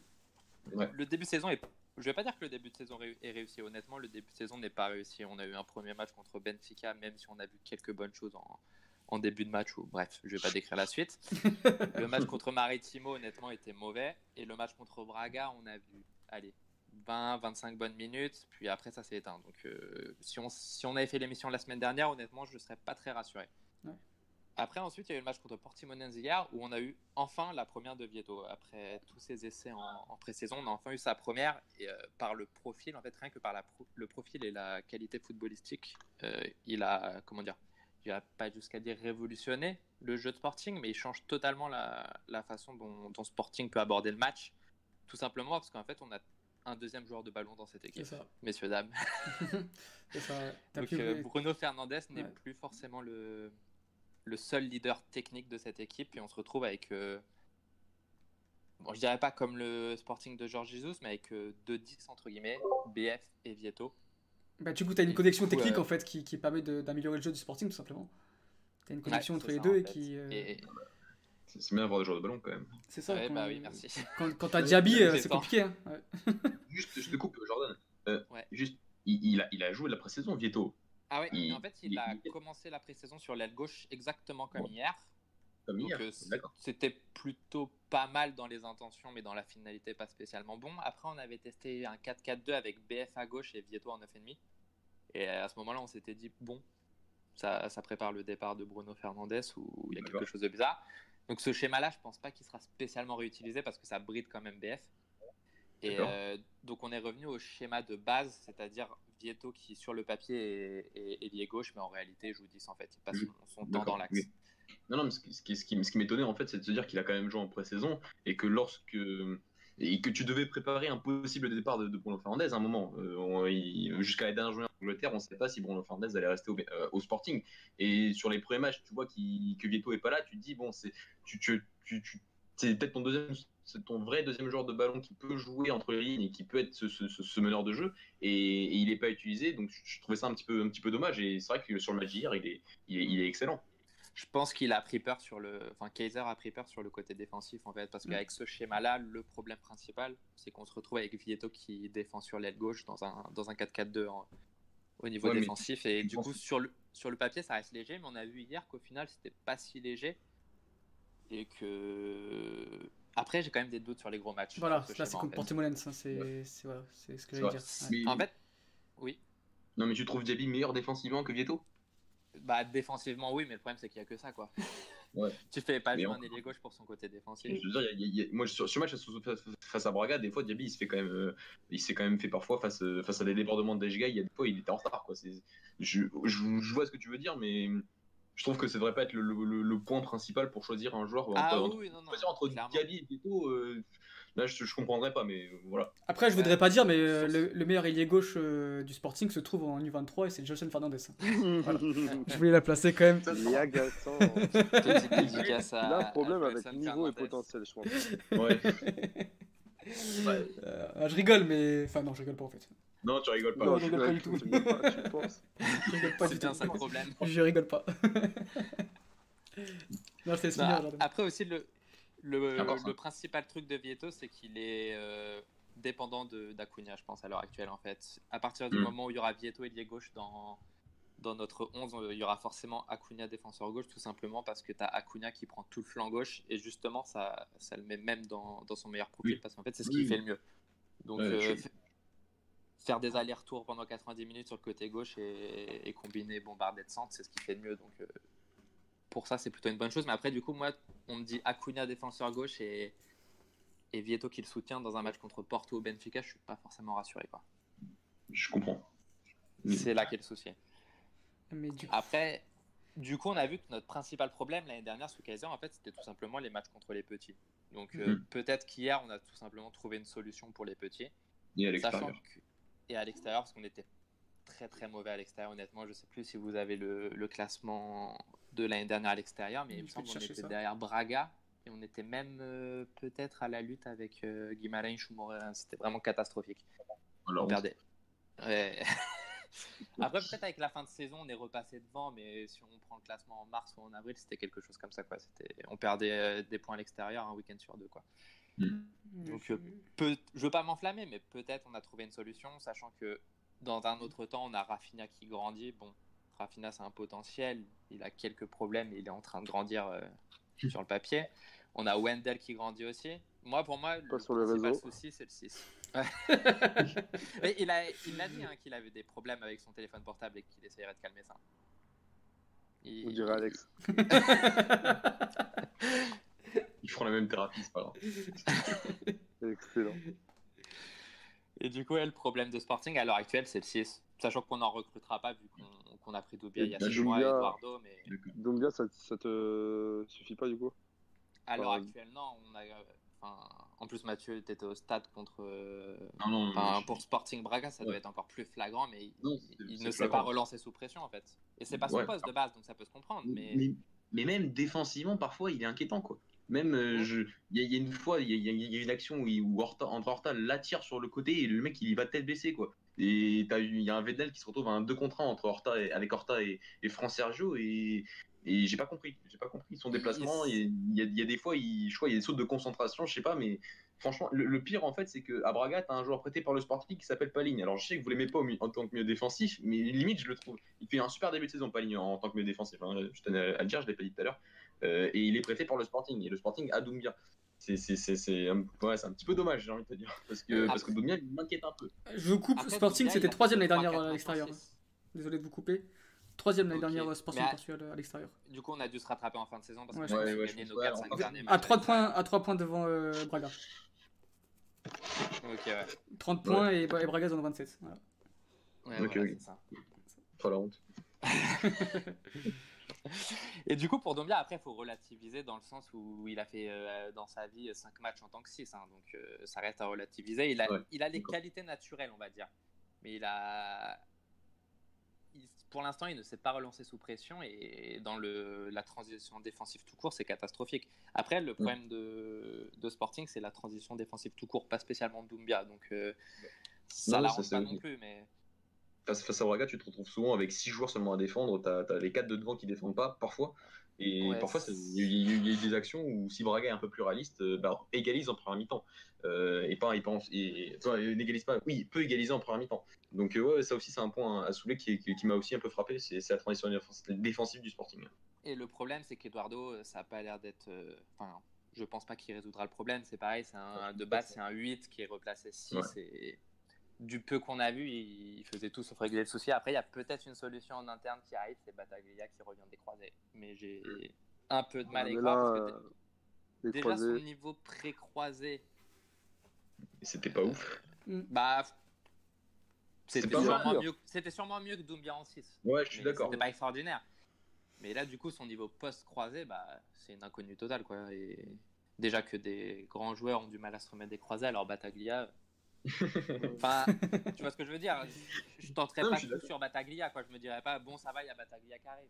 Ouais. Le début de saison est. Je vais pas dire que le début de saison est réussi. Honnêtement, le début de saison n'est pas réussi. On a eu un premier match contre Benfica, même si on a vu quelques bonnes choses en, en début de match. Ou bref, je vais pas décrire la suite. <laughs> le match contre Maritimo, honnêtement, était mauvais. Et le match contre Braga, on a vu, allez, 20, 25 bonnes minutes. Puis après, ça s'est éteint. Donc, euh, si, on, si on avait fait l'émission la semaine dernière, honnêtement, je serais pas très rassuré. Ouais. Après, ensuite, il y a eu le match contre Portimonense hier où on a eu enfin la première de Vieto. Après tous ces essais en, en pré-saison, on a enfin eu sa première. Et euh, par le profil, en fait, rien que par la pro- le profil et la qualité footballistique, euh, il a, comment dire, il a pas jusqu'à dire révolutionné le jeu de Sporting, mais il change totalement la, la façon dont, dont Sporting peut aborder le match. Tout simplement parce qu'en fait, on a un deuxième joueur de ballon dans cette équipe, ça. messieurs, dames. <laughs> Ça. T'as Donc, euh, Bruno Fernandez n'est Ouais. plus forcément le, le seul leader technique de cette équipe et on se retrouve avec, euh, bon, je dirais pas comme le Sporting de Georges Jesus, mais avec euh, deux 10 entre guillemets, BF et Vieto. Bah, du coup, t'as une Et connexion coup, technique euh, en fait qui, qui permet d'améliorer le jeu du Sporting tout simplement. T'as une connexion Ouais, entre les ça, deux en et fait. qui. euh, Et- C'est bien d'avoir des joueurs de ballon quand même. C'est ça. ouais, quand, bah oui, merci. Quand, quand t'as <laughs> Diaby, C'est compliqué. Hein. Ouais. <laughs> Juste, je te coupe, Jordan. Euh, Ouais. Juste, il, il a, il a joué la pré-saison, Vieto, Ah ouais, Il- en fait, il, il- a il- commencé la pré-saison sur l'aile gauche exactement comme hier. comme Donc, hier. euh, c'était plutôt pas mal dans les intentions, mais dans la finalité, pas spécialement bon. Après, on avait testé un 4-4-2 avec BF à gauche et Vieto en 9,5. Et à ce moment-là, on s'était dit, bon, ça, ça prépare le départ de Bruno Fernandez ou il y a quelque chose de bizarre. Donc ce schéma-là, je pense pas qu'il sera spécialement réutilisé parce que ça bride quand même BF. Et euh, donc on est revenu au schéma de base, c'est-à-dire Vieto qui sur le papier est, est ailier gauche, mais en réalité joue 10 en fait. Il passe Mhm. son, temps dans l'axe. oui. Non, non, mais ce qui, ce qui, ce qui, ce qui m'étonnait en fait, c'est de se dire qu'il a quand même joué en pré-saison et que lorsque et que tu devais préparer un possible départ de, de Bruno Fernandez à un moment. Euh, Jusqu'à la dernière journée en Angleterre, on ne savait pas si Bruno Fernandez allait rester au, euh, au Sporting. Et sur les premiers matchs, tu vois que Vieto est pas là, tu te dis bon, c'est tu, tu, tu- c'est peut-être ton deuxième, c'est ton vrai deuxième joueur de ballon qui peut jouer entre les lignes et qui peut être ce, ce- ce- ce meneur de jeu. Et, et il n'est pas utilisé, donc je, trouvais ça un petit peu, un petit peu dommage. Et c'est vrai que sur le match d'hier, il est, il est, il est excellent. Je pense qu'il a pris peur sur le. Enfin, Kaiser a pris peur sur le côté défensif en fait, parce Mm. qu'avec ce schéma-là, le problème principal, c'est qu'on se retrouve avec Vieto qui défend sur l'aile gauche dans un, dans un 4-4-2 en- au niveau Ouais, défensif. Et du penses- coup, sur le, sur le papier, ça reste léger, mais on a vu hier qu'au final, c'était pas si léger. Et que. Après, j'ai quand même des doutes sur les gros matchs. Voilà, là c'est contre fait. Portimonense, hein, c'est Ouais. c'est- voilà, c'est ce que j'allais dire. Ouais. Mais- En fait, oui. Non, mais tu trouves Diaby meilleur défensivement que Vieto? Bah, défensivement, oui, mais le problème, c'est qu'il y a que ça, quoi. Ouais. <laughs> tu fais pas Mais jouer on- un ailier gauche pour son côté défensif. Je veux dire, il y a- il y a- moi sur ce match face- à Braga, des fois Diaby il se fait quand même, euh, il s'est quand même fait parfois face, euh, face à des débordements de Giga, il y a des fois il était en retard quoi. Je, je vois ce que tu veux dire, mais je trouve que ça devrait pas être le, le- le- le point principal pour choisir un joueur. Ah entre, oui, non, non. choisir entre clairement. Diaby et Vieto, euh, là je, je comprendrais pas, mais euh, voilà. Après, je voudrais pas dire, mais euh, le, le meilleur ailier gauche euh, du Sporting se trouve en U23 et c'est Jolson Fernandez. <laughs> Je voulais la placer quand même. Il est agaçant. <laughs> Dédicace à- un problème avec niveau et Fernandez. potentiel, je pense. Ouais. <laughs> Euh, je rigole, mais. Enfin, non, je rigole pas en fait. Non, tu rigoles pas. Non, je rigole pas du tout. tu pas, tu penses. <laughs> Je rigole pas C'est du le problème. Je rigole pas. <laughs> non, laisse Bah, après aussi, le, le, le principal truc de Vieto, c'est qu'il est euh, dépendant de- d'Acuna, je pense, à l'heure actuelle, en fait. À partir du Mm. moment où il y aura Vieto et gauche dans, dans notre 11, euh, il y aura forcément Acuna défenseur gauche, tout simplement parce que tu as Acuna qui prend tout le flanc gauche, et justement, ça, ça le met même dans, dans son meilleur profil, Oui. parce qu'en fait, c'est ce qu'il oui. fait le mieux. Donc, euh, faire des allers-retours pendant 90 minutes sur le côté gauche et, et combiner bombarder de centre, c'est ce qu'il fait de mieux. Donc, euh, pour ça, c'est plutôt une bonne chose. Mais après, du coup, moi, on me dit Acuna défenseur gauche et, et Vieto qui le soutient dans un match contre Porto ou Benfica, je suis pas forcément rassuré. Quoi. Je comprends. C'est là qu'est le souci. Mais du Après, du coup, on a vu que notre principal problème l'année dernière sous Kaiser, en fait, c'était tout simplement les matchs contre les petits. Donc euh, Mhm. peut-être qu'hier, on a tout simplement trouvé une solution pour les petits. Et à Sachant que... Et à l'extérieur, parce qu'on était très très mauvais à l'extérieur, honnêtement. Je sais plus si vous avez le, le classement de l'année dernière à l'extérieur, mais il me semble qu'on était ça. derrière Braga. Et on était même euh, peut-être à la lutte avec euh, Guimarães ou. C'était vraiment catastrophique. Alors, On perdait. Ouais. <laughs> Après, peut-être avec la fin de saison, on est repassé devant, mais si on prend le classement en mars ou en avril, c'était quelque chose comme ça. Quoi. On perdait euh, des points à l'extérieur un week-end sur deux. Quoi. Donc, je- euh, Peu... Je veux pas m'enflammer, mais peut-être on a trouvé une solution, sachant que dans un autre temps, on a Rafinha qui grandit. Bon, Rafinha, c'est un potentiel. Il a quelques problèmes, mais il est en train de grandir euh, sur le papier. On a Wendell qui grandit aussi. Moi, pour moi, le sur les principal souci, c'est le 6. <laughs> Mais il a, il a dit hein, qu'il avait des problèmes avec son téléphone portable et qu'il essayerait de calmer ça. Il- On dirait Alex. <laughs> <laughs> ils feront la même thérapie, c'est pas grave. <laughs> Excellent. Et du coup, ouais, le problème de Sporting à l'heure actuelle, c'est le 6. Sachant qu'on n'en recrutera pas vu qu'on a pris Doubia il y a Et 6 mois Eduardo, mais Dombia, ça, ça te suffit pas du coup? À l'heure actuelle, non. On a, euh, enfin, en plus, Mathieu était au stade contre. euh, Non, non, enfin, pour Sporting Braga, ça doit Ouais. être encore plus flagrant, mais il, Non, ne sait pas relancer sous pression en fait. Et c'est pas son Ouais. poste de base, donc ça peut se comprendre. Mais, mais... mais même défensivement, parfois, il est inquiétant, quoi. Même, euh, je... il y, a- il y a une fois, il y a, y y une action où, il- où Horta, l'attire sur le côté et le mec, il y va tête baissée, quoi. Et il y a un Vedel qui se retrouve à un 2 contre 1 entre Horta et, avec Horta et, et Fran Sergio et, et j'ai pas compris. J'ai pas compris son déplacement. Il- y, a, des fois, il, je crois, il y a des sautes de concentration, je sais pas, mais franchement, le, le pire en fait, c'est que à Braga, t'as un joueur prêté par le Sporting qui s'appelle Paligne. Alors je sais que vous l'aimez pas en tant que milieu défensif, mais limite, je le trouve. Il fait un super début de saison, Paligne, en tant que milieu défensif. hein. Je tenais à le dire, je l'ai pas dit tout à l'heure. Euh, et il est prêté par le Sporting. Et le Sporting a Doumbia. C'est c'est- c'est- c'est un, ouais, c'est un petit peu dommage, j'ai envie de te dire. Parce que, Après- parce que Doumbia, il m'inquiète un peu. Je vous coupe, Après, Sporting c'était troisième l'année dernière 3-4 à l'extérieur. Désolé de vous couper. Troisième l'année dernière euh, Sporting à- Portugal à l'extérieur. du coup, on a dû se rattraper en fin de saison parce Ouais, qu'on a ouais, pense, nos ouais, 4-5 en fait, derniers À matchs. 3 points, à 3 points devant euh, Braga. Ok, ouais. 30 points et, et Braga en ont 27. Voilà. Ouais, Ok, voilà, ok. c'est ça. Pas la honte. <laughs> <laughs> Et du coup, pour Dombia, après, il faut relativiser dans le sens où il a fait euh, dans sa vie 5 matchs en tant que 6. donc euh, ça reste à relativiser. Il a, Ouais, il a les qualités naturelles, on va dire. Mais il a. il- pour l'instant, il ne s'est pas relancé sous pression et dans le, la transition défensive tout court, c'est catastrophique. Après, le problème de, de Sporting, c'est la transition défensive tout court, pas spécialement de Doumbia. Donc euh, ça Non, l'arrange pas non plus. Mais face, à Braga, tu te retrouves souvent avec 6 joueurs seulement à défendre. Tu as, les 4 de devant qui défendent pas, parfois. Et Ouais, parfois, il y, a- y a des actions où si Braga est un peu plus réaliste, euh, bah, égalise en première mi-temps. Euh, et pas, et et- et- enfin, euh, n'égalise pas, oui, il peut égaliser en première mi-temps. Donc, euh, ouais, ça aussi, c'est un point à soulever qui, qui- qui m'a aussi un peu frappé c'est la transition défensive du Sporting. Et le problème, c'est qu'Eduardo, euh, ça n'a pas l'air d'être. euh, Enfin, je pense pas qu'il résoudra le problème. C'est pareil, c'est un, de base, c'est un 8 qui est replacé 6. Ouais. Et du peu qu'on a vu, il, il faisait tout sauf régler le souci. Après, il y a peut-être une solution en interne qui arrive, c'est Bataglia qui revient des croisés. Mais j'ai un peu de mal à y Mais croire là, parce que euh, déjà son niveau pré-croisé, Et c'était pas ouf. bah. C'était sûrement, mieux, c'était sûrement mieux que Doumbia en 6. Ouais, je suis Mais d'accord. C'était pas extraordinaire. Mais là, du coup, son niveau post-croisé, bah, c'est une inconnue totale. Quoi. Et déjà que des grands joueurs ont du mal à se remettre des croisés, alors Bataglia. Enfin, <laughs> tu vois ce que je veux dire? Je tenterais Non, pas je tout sur Bataglia. Quoi. Je me dirais pas, bon, ça va, il y a Bataglia qui arrive.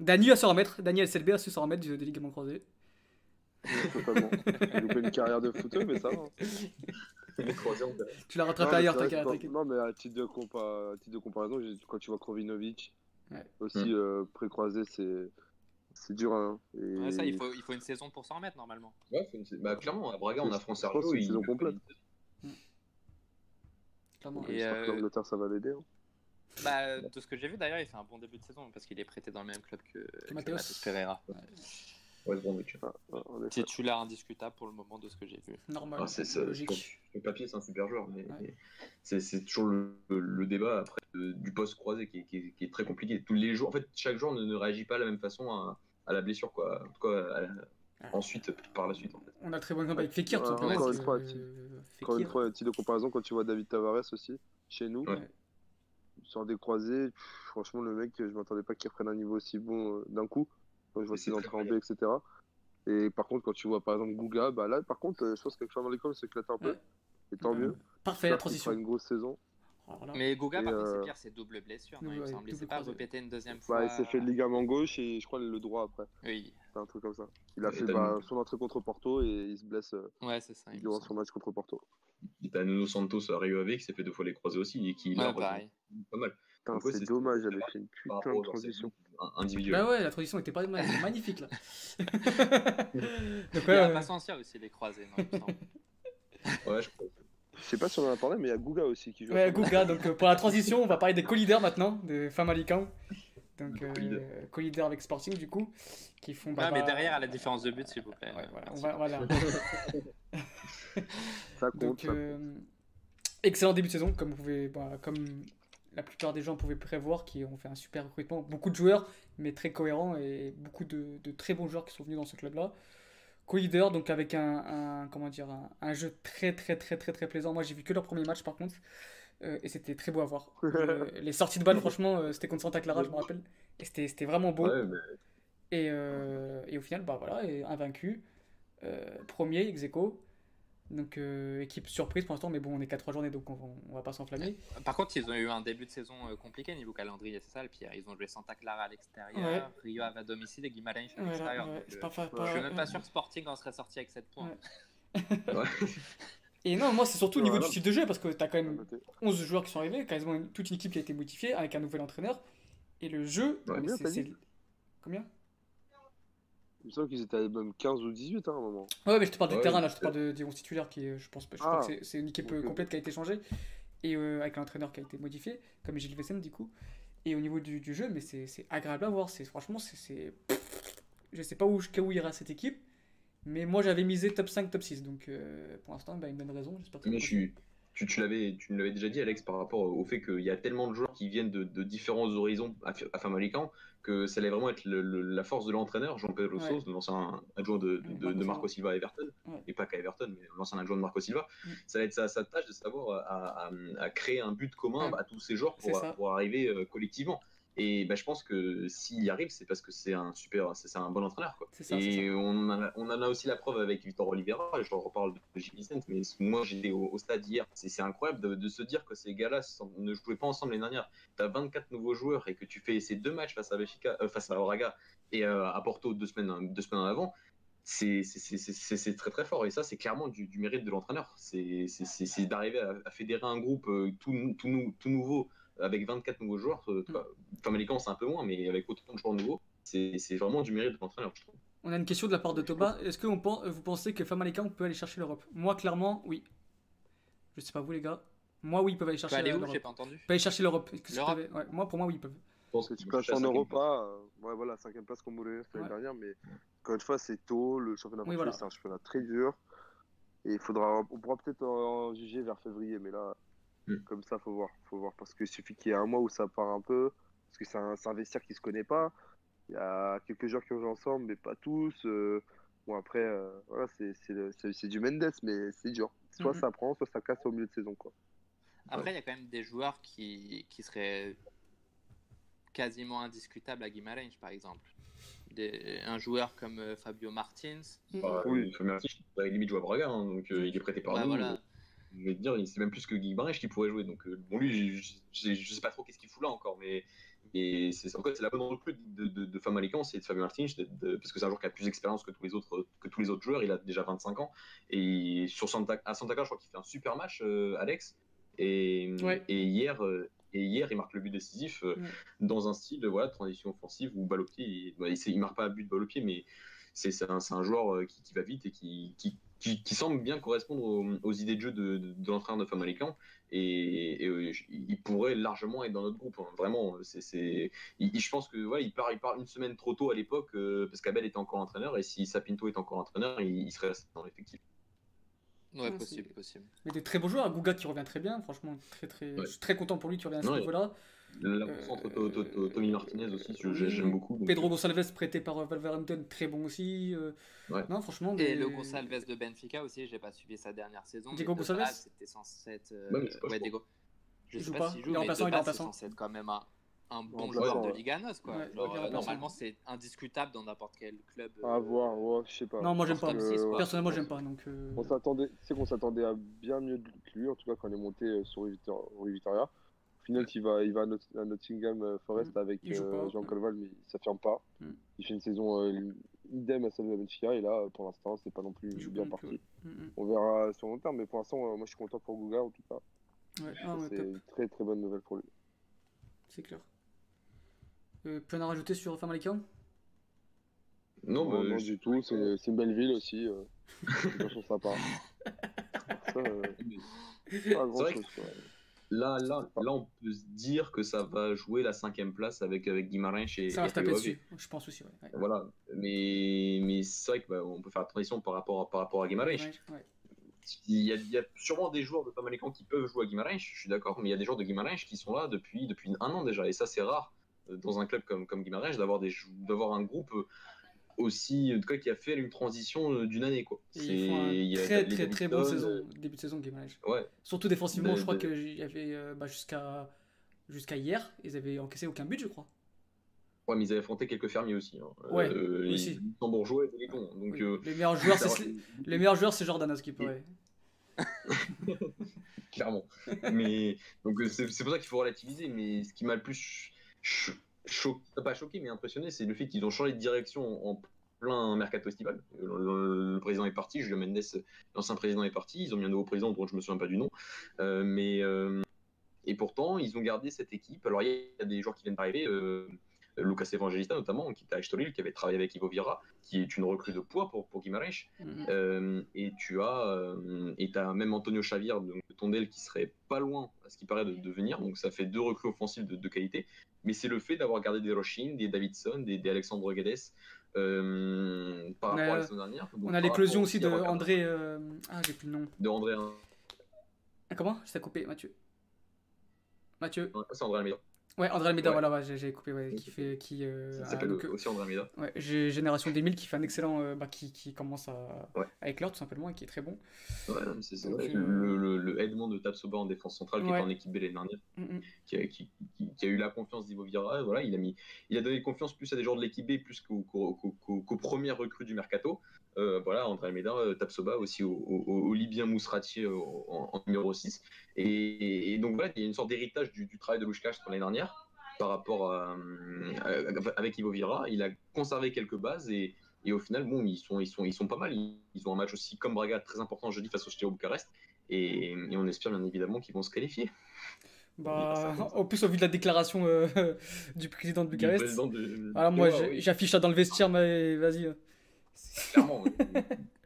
Dany va se remettre. Daniel SLB a su se remettre du, des ligaments croisés. totalement. J'ai loupé une carrière de footeux, mais ça va. Verra. Tu l'as Non, rattrapé mais ailleurs, quand- t'inquiète. Non, mais à titre de, compa- à titre de comparaison, quand tu vois Krovinovic, Ouais. aussi Mm. euh, pré-croisé, c'est c'est dur. Hein. Et... Ouais, ça, il faut, il faut une saison pour s'en remettre normalement. Ouais, c'est une- bah, clairement, à Braga, on a Sergio. c'est une il- Clairement. Et, J'espère que euh, l'Angleterre, ça va l'aider. hein. Bah, de ce que j'ai vu d'ailleurs, il fait un bon début de saison parce qu'il est prêté dans le même club que, que. Matheus Pereira. Ouais, bon. Ah, ah, en effet. Titulaire indiscutable pour le moment de ce que j'ai vu. Normal. Ah, c'est ça, logique. Le papier, c'est un super joueur, mais Ouais. c'est c'est toujours le, le débat après de- du poste croisé qui est, qui est- qui est très compliqué. Tous les jours, en fait, chaque joueur ne, ne réagit pas de la même façon à, à la blessure, quoi. En tout cas, à la- ensuite, par la suite. En fait. On a très bon exemple avec Fekir, tout Ouais, simplement. encore une fois, Encore une fois, un titre de comparaison, quand tu vois David Tavares aussi, chez nous, Ouais. sur des croisés, pff, franchement, le mec, je m'attendais pas qu'il reprenne un niveau aussi bon euh, d'un coup. Quand je vois ses entrées en B, etc. Et par contre, quand tu vois par exemple Gouga, bah là, par contre, euh, je pense que Charles l'école s'éclate un peu. Ouais. Et tant Ouais. mieux. Parfait, la transition. fera une grosse saison. Là, Mais Goga, Et, par contre, euh, c'est pire, c'est double blessure. Non, il me Ouais, semble. Il s'est pas répété une deuxième fois. Bah, il s'est fait le ligament gauche et je crois le droit après. Oui, C'est un truc comme ça. Il a Et fait bah, son entrée contre Porto et il se blesse euh, ouais, c'est ça. durant son match contre Porto. Et t'as Nuno Santos à Rio Ave qui s'est fait deux fois les croisés aussi et qui Ouais, pareil. pas mal. Ouais, c'est dommage, j'avais fait une putain de transition. c'est individuel. Bah ouais, la transition était pas mal, elle était magnifique là. <laughs> Donc, Il y a ouais, pas aussi, les croisés. Non, il me semble. Ouais, je crois. Je sais pas si on en a parlé, mais il y a Gouga aussi qui joue. ouais, Gouga, donc euh, pour la transition, on va parler des co-leaders maintenant, de Famalicão. Donc, Le euh, co-leader. avec Sporting du coup, qui font. bah, Ouais, mais bah, derrière, à la différence de but, s'il vous plaît. Ouais, voilà, on Merci. va, voilà. <laughs> Ça compte. Donc, euh, excellent début de saison, comme vous pouvez, bah, comme la plupart des gens pouvaient prévoir, qui ont fait un super recrutement. Beaucoup de joueurs, mais très cohérents et beaucoup de, de très bons joueurs qui sont venus dans ce club-là. Co-leader, donc avec un, un- comment dire, un, un jeu très très très très très plaisant. Moi, j'ai vu que leur premier match par contre, euh, et c'était très beau à voir. <laughs> Euh, les sorties de balle, franchement, euh, c'était contre Santa Clara, je me rappelle, et c'était c'était vraiment beau. Ouais, mais Et, euh, et au final, bah voilà, et invaincu. Premier, ex aequo. Donc, euh, équipe surprise pour l'instant, mais bon, on est qu'à 3 journées, donc on, va- on va pas s'enflammer. Par contre, ils ont eu un début de saison euh, compliqué niveau calendrier, c'est ça le pire. Ils ont joué Santa Clara à l'extérieur, Ouais. Rio à domicile et Guimarães à l'extérieur. ouais, euh, je pas- Je suis même pas sûr que Sporting en serait sorti avec 7 points. <laughs> Et non, moi, c'est surtout au niveau du style de jeu, parce que t'as quand À même noter. 11 joueurs qui sont arrivés, quasiment toute une équipe qui a été modifiée, avec un nouvel entraîneur. Et le jeu, c'est- Combien? Il me semble qu'ils étaient à même 15 ou 18 hein, à un moment. Ouais, mais je te parle du Ouais, terrain, là, je te parle de, du 11 titulaire, qui est, je pense, je Ah. crois que c'est- une équipe euh, complète qui a été changée, et euh, avec l'entraîneur qui a été modifié, comme Gilles Vessen, du coup. Et au niveau du, du jeu, mais c'est c'est agréable à voir, c'est franchement, c'est-. Je sais pas où, jusqu'à où ira cette équipe, mais moi j'avais misé top 5, top 6, donc euh, pour l'instant, bah, il me donne raison, j'espère que ça Mais va je suis, tu, tu l'avais, tu nous l'avais déjà dit, Alex, par rapport au fait qu'il y a tellement de joueurs qui viennent de, de différents horizons à, Famalicão que ça allait vraiment être le- le- la force de l'entraîneur, Jean-Pedro Ouais. L'ancien adjoint de, de, Ouais, de Marco Silva à Everton, Ouais. et pas qu'à Everton, mais l'ancien adjoint de Marco Silva. Mm. Ça va être sa, sa tâche de savoir à, à- à créer un but commun à tous ces joueurs pour arriver euh, collectivement. Et bah, je pense que s'il y arrive, c'est parce que c'est un super, c'est un bon entraîneur. Quoi. Ça, et on, en a, on en a aussi la preuve avec Victor Oliveira. Je reparle de Vicente, mais moi j'étais au, au stade hier. C'est incroyable de, de se dire que ces gars-là ne jouaient pas ensemble l'année dernière. Tu as 24 nouveaux joueurs et que tu fais ces deux matchs face à Benfica, euh, face à Braga et euh, à Porto deux semaines, deux semaines en avant. C'est très très fort et ça c'est clairement du, du mérite de l'entraîneur. C'est d'arriver à, à fédérer un groupe euh, tout, tout, tout nouveau avec 24 nouveaux joueurs. Euh, Mm. Famalicão c'est un peu moins, mais avec autant de joueurs nouveaux, c'est vraiment du mérite de l'entraîneur, je trouve. On a une question de la part de Toba. Est-ce que vous pensez que Famalicão peut aller chercher l'Europe? Moi, clairement, oui. Je sais pas vous, les gars. Moi, oui, ils peuvent aller chercher l'Europe. J'ai pas entendu. Ils peuvent aller chercher l'Europe. Ouais, Moi, pour moi, oui, ils peuvent. Je pense Que tu vont en Europa, euh, ouais, voilà, cinquième place comme Mourinho l'année Ouais. dernière, mais encore une fois, c'est tôt. Le championnat Oui, voilà. c'est un championnat très dur. Et il faudra, on pourra peut-être en juger vers février, mais là, Mm. comme ça, faut voir, faut voir, parce qu'il suffit qu'il y ait un mois où ça part un peu, parce que c'est un, un vestiaire qui se connaît pas. Il y a quelques joueurs qui ont joué ensemble, mais pas tous. euh, bon après, euh, voilà, c'est du Mendes, mais c'est dur. Soit Mhm. ça prend, soit ça casse au milieu de saison, quoi. Après, il y a quand même des joueurs qui, qui seraient quasiment indiscutables à Guimarães, par exemple. Des- un joueur comme euh, Fabio Martins. Bah, Oui. Artich, il pourrait limite jouer à Braga, hein, donc euh, il est prêté par Ouais, nous. voilà. Je vais te dire, il sait même plus que Guy Barrech qui pourrait jouer. Donc, euh, bon, lui, je, je, sais pas trop qu'est-ce qu'il fout là encore, mais, mais c'est en fait, c'est la bonne recrue de, de, de Famalicão, c'est de Fabien Martins, parce que c'est un joueur qui a plus d'expérience que tous les autres que tous les autres joueurs. Il a déjà 25 ans et sur Santa, à Santa Clara, je crois qu'il fait un super match, euh, Alex. Et, Ouais. et hier. euh, et hier, il marque le but décisif euh, Ouais. dans un style de voilà, transition offensive où balle au pied, il, bah, il, il marque pas un but de balle au pied, mais c'est un, joueur euh, qui, qui va vite et qui, qui, qui, qui semble bien correspondre aux, aux idées de jeu de, de, de l'entraîneur de Famalicão. Et, et, euh, il pourrait largement être dans notre groupe. hein. Vraiment, c'est, je pense que voilà, il part, il part une semaine trop tôt à l'époque euh, parce qu'Abel était encore entraîneur et si Sapinto est encore entraîneur, il, il serait resté dans l'effectif. Ouais, possible, possible. Mais des très beaux joueurs. Guga qui revient très bien. Franchement, très, très... Ouais. je suis très content pour lui qui revient à ce Ouais. L'absence entre To- To- To- Tommy Martinez aussi, j'aime beaucoup. donc- Pedro Gonçalves prêté par euh, Wolverhampton, très bon aussi. euh, Ouais. Non, franchement. Et le Gonçalves de Benfica aussi, j'ai pas suivi sa dernière saison. Diego Gonçalves C'était censé être. euh, Ouais, c'est. Diego. Je Il sais joue pas s'il Il joue, est mais c'est censé être quand même un, un bon joueur de. Liga NOS, quoi. Ouais, Genre, il est euh, remplaçant. normalement, c'est indiscutable dans n'importe quel club. À euh, voir, ouais, je sais pas. Non, moi j'aime pas. que. Personnellement, j'aime pas. Donc, euh, On s'attendait, sais qu'on s'attendait à bien mieux que lui, en tout cas quand on est monté euh, sur Vitoria. Final, il va, il va à, Not- à Nottingham euh, Forest Mm. avec euh. Jean Colval, mais il s'affirme pas. Mm. Il fait une saison euh, idem à celle de Benfica, et là, pour l'instant, c'est pas non plus bien pas non plus, parti. ouais. Mm, On verra sur long terme, mais pour l'instant, euh, moi je suis content pour Guga en tout cas. Ouais, ah, ouais, c'est une très très bonne nouvelle pour lui. C'est clair. Euh, plus rien à rajouter sur Famalicão Non, Non, mais non, du tout, c'est c'est une belle ville aussi. Euh, <laughs> sont sympas. <laughs> Ça, euh, pas grand chose. quoi. Là, là, là, on peut se dire que ça va jouer la cinquième place avec, avec Guimarães et, Ça va se taper dessus, je pense aussi. Ouais. Ouais. Ave. Voilà, mais, mais c'est vrai qu'on peut faire la transition par rapport, à- par rapport à Guimarães. Ouais. Il y, a, il y a sûrement des joueurs de Famalicão qui peuvent jouer à Guimarães, je suis d'accord, mais il y a des joueurs de Guimarães qui sont là depuis, depuis un an déjà, et ça c'est rare euh, dans un club comme, comme Guimarães d'avoir des d'avoir un groupe aussi, en tout cas qui a fait une transition euh, d'une année quoi. Ils font un il très les très très bonne saison, début de saison Guimarães. euh, Ouais, Surtout défensivement, De- je crois de- qu'il y avait euh, bah, jusqu'à jusqu'à hier, ils avaient encaissé aucun but, je crois. ouais, mais ils avaient affronté quelques fermiers aussi. Hein. Ouais, euh, aussi. Les Luxembourgeois et des Letons, donc Oui. euh, les meilleurs joueurs, c'est les meilleurs joueurs, c'est Jordan à ce qui paraît. <laughs> clairement. mais donc euh, c'est c'est pour ça qu'il faut relativiser. Mais ce qui m'a le plus ch- ch- cho- pas choqué, mais impressionné, c'est le fait qu'ils ont changé de direction en plein mercato estival. Euh, Le, le président est parti, Julio Mendes, l'ancien président est parti. Ils ont mis un nouveau président dont je me souviens pas du nom, Euh, mais euh, et pourtant ils ont gardé cette équipe. Alors il y a des joueurs qui viennent d'arriver. Euh, Lucas Evangelista notamment, qui était à Estoril, qui avait travaillé avec Ivo Vieira, qui est une recrue de poids pour, pour Guimarães. Mhm. Euh, et tu as, euh, et as même Antonio Xavier donc, de Tondel qui serait pas loin, à ce qui paraît, de, de venir. Donc ça fait deux recrues offensives de, de qualité. Mais c'est le fait d'avoir gardé des Rochin, des Davidson, des, des Alexandre Guedes euh, par On a- rapport à la saison dernière. Donc, On a l'éclosion rapport aussi de André. euh, Ah, j'ai plus le nom. De André, hein. Ah, comment? Je t'ai coupé, Mathieu. Mathieu c'est André Almeida. Ouais, André Almeida, Ouais. voilà, ouais, j'ai coupé, ouais, qui fait. Qui, euh, Ça a- s'appelle euh, aussi André Almeida. ouais, j'ai Génération 2000 qui fait un excellent. euh, bah, qui, qui commence à, Ouais. à éclore tout simplement et qui est très bon. Ouais, c'est vrai. euh, Le, le, le Edmond de Tapsoba en défense centrale, qui Ouais. était en équipe B l'année dernière. Mhm. qui a, qui- qui- qui a eu la confiance d'Ivo Vieira. et Voilà, il a mis, il a donné confiance plus à des joueurs de l'équipe B plus qu'aux qu'aux- qu'aux- qu'aux premières recrues du mercato. Euh, voilà, André Almeida, euh, Tapsoba aussi au, au- au- au Libyen Mousrati euh, en, en numéro 6. Et, et donc voilà, il y a une sorte d'héritage du, du travail de Louchkach sur l'année dernière par rapport à, avec Ivo Vieira. Il a conservé quelques bases et, et au final, bon, ils sont, ils sont, ils sont pas mal. Ils, ont un match aussi comme Braga très important jeudi face au Steaua Bucarest. Et, et on espère bien évidemment qu'ils vont se qualifier. Bah, en plus, au vu de la déclaration euh, <laughs> du président de Du Bucarest. président de- Alors, moi, Ouais, j'ai- oui. j'affiche ça dans le vestiaire, mais vas-y. Clairement. <laughs>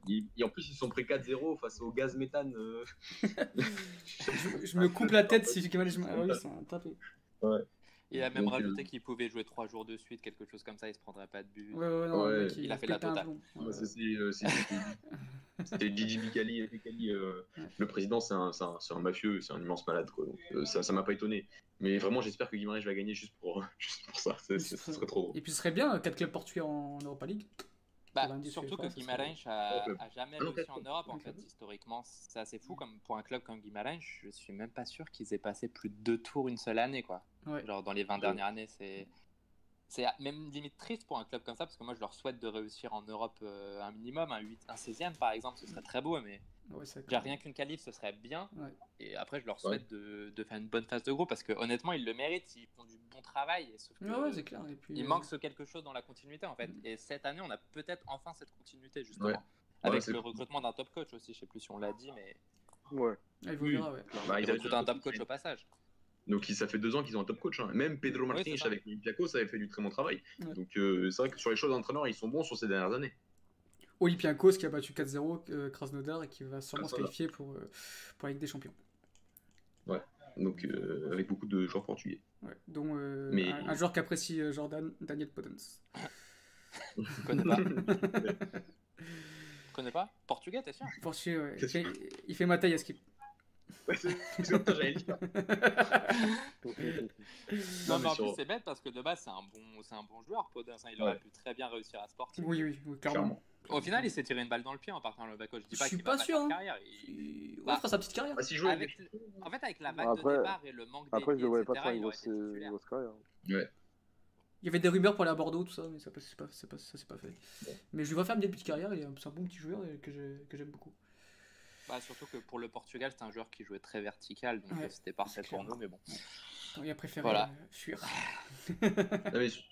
Et, et en plus, ils sont pris 4-0 face au gaz méthane. euh. Je, je me coupe la tête si j'ai mal. Ah oui, c'est un tapé. Il a même Donc, euh, rajouté qu'il pouvait jouer trois jours de suite, quelque chose comme ça, il se prendrait pas de but. Ouais, ouais, non, Ouais, le mec, il a fait la totale. euh, c'était- C'était <laughs> Gigi Bicali. Euh, le président, c'est un, c'est un, c'est un mafieux, c'est un immense malade. Quoi. Donc, euh, ça ça m'a pas étonné. Mais vraiment, j'espère que Guimarães va gagner juste pour, <laughs> juste pour ça. C'est- c'est- Ce serait trop drôle. Et puis ce serait bien, 4 clubs portugais en Europa League. Bah, surtout que Guimarães a, Ouais, a jamais Ah, réussi en Europe en fait historiquement. C'est assez fou comme pour un club comme Guimarães je suis même pas sûr qu'ils aient passé plus de deux tours une seule année quoi. Ouais. genre dans les 20 dernières années c'est c'est même limite triste pour un club comme ça parce que moi je leur souhaite de réussir en Europe euh, un minimum un 8 un 16e par exemple ce serait très beau mais Ouais, rien qu'une qualif ce serait bien Ouais. et après je leur souhaite de, de faire une bonne phase de groupe parce que honnêtement ils le méritent ils font du bon travail et sauf que Ouais, ouais, c'est clair. Et puis, il euh, manque ce quelque chose dans la continuité en fait. Mm. Et cette année, on a peut-être enfin cette continuité justement. Ouais. Avec le recrutement d'un top coach aussi, je sais plus si on l'a dit, mais Ouais. ah, il vous Oui. verra, ouais. Bah, ils recruté un top coach au passage. Donc il- ça fait deux ans qu'ils ont un top coach. hein. Même Pedro ça. avec Olympiakos avait fait du très bon travail. Ouais. Donc euh, c'est vrai que sur les choses d'entraîneur, ils sont bons sur ces dernières années. Olympiakos qui a battu 4-0 euh, Krasnodar et qui va sûrement se qualifier pour, euh, pour la Ligue des Champions. Donc euh, avec beaucoup de joueurs portugais. Ouais. Dont euh, Mais- un, un joueur qu'apprécie euh, Jordan, Daniel Podence. Je connais pas? <laughs> Je connais pas? Portugais, t'es sûr? Portugais, ouais. Il fait, il fait ma taille à skip. Ouais, c'est j'allais dire. <laughs> Non, Non, mais en plus, c'est bête parce que de base, c'est un bon, c'est un bon joueur, Podens. hein. Il Ouais. aurait pu très bien réussir à se porter. Oui, oui, oui, clairement. Au final, il s'est tiré une balle dans le pied en partant le back. Je dis pas suis qu'il pas va sûr, faire hein. carrière. Il- Il Bah, ouais, fera sa petite carrière. Bah, s'il joue avec Avec, en fait, avec la vague Après- de départ et le manque Après, je voyais pas faire une grosse, carrière. Il y avait des rumeurs pour aller à Bordeaux, tout ça, mais ça, c'est pas, c'est pas, ça pas fait. Mais je lui vois faire une début de carrière, c'est un bon petit joueur que j'ai- que j'aime beaucoup. Bah, surtout que pour le Portugal, c'est un joueur qui jouait très vertical, donc Ouais, c'était parfait pour nous, mais bon. Il a préféré Voilà. euh, fuir. Non, mais su-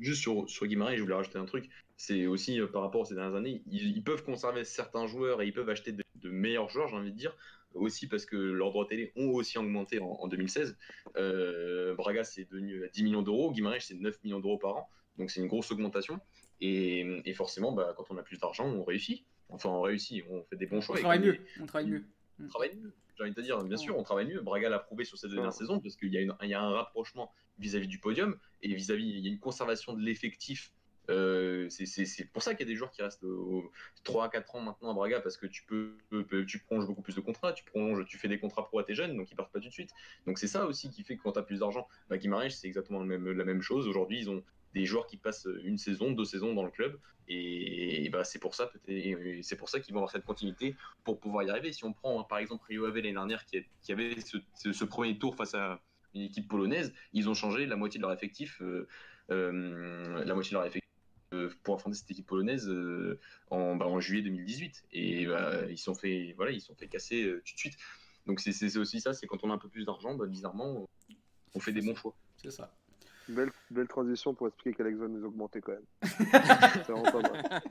juste sur, sur je voulais rajouter un truc. C'est aussi euh, par rapport à ces dernières années, ils, ils peuvent conserver certains joueurs et ils peuvent acheter de, de meilleurs joueurs, j'ai envie de dire. Aussi parce que leurs droits télé ont aussi augmenté en, en 2016. Euh, Braga, c'est devenu à 10 millions d'euros. Guimarães, c'est 9 millions d'euros par an. Donc c'est une grosse augmentation. Et, et forcément, bah, quand on a plus d'argent, on réussit. Enfin, on réussit, on fait des bons On choix. Et travaille mieux. On travaille mieux. on travaille mieux. J'ai envie de te dire, bien sûr, on travaille mieux. Braga l'a prouvé sur cette dernière saison parce qu'il y, a une- il y a un rapprochement vis-à-vis du podium et vis-à-vis, il y a une conservation de l'effectif. Euh, c'est- pour ça qu'il y a des joueurs qui restent au 3 à 4 ans maintenant à Braga parce que tu peux, tu prolonges beaucoup plus de contrats, tu prolonges, tu fais des contrats pro à tes jeunes, donc ils partent pas tout de suite. Donc c'est ça aussi qui fait que quand tu as plus d'argent, bah, Guimarães, c'est exactement le même, la même chose. Aujourd'hui, ils ont des joueurs qui passent une saison, deux saisons dans le club, et, et bah, c'est pour ça c'est pour ça qu'ils vont avoir cette continuité pour pouvoir y arriver. Si on prend par exemple Rio Ave l'année dernière qui, avait ce, ce- ce premier tour face à une équipe polonaise, ils ont changé la moitié de leur effectif, euh, euh, la moitié de leur effectif euh, pour affronter cette équipe polonaise euh, en, bah, en juillet 2018. Et bah, ils sont fait, voilà, ils sont fait casser tout de suite. Donc c'est- aussi ça, c'est quand on a un peu plus d'argent, bah, bizarrement, on fait des bons choix. C'est ça. Belle, belle transition pour expliquer qu'Alex va nous augmenter quand même. <laughs> c'est vraiment pas mal.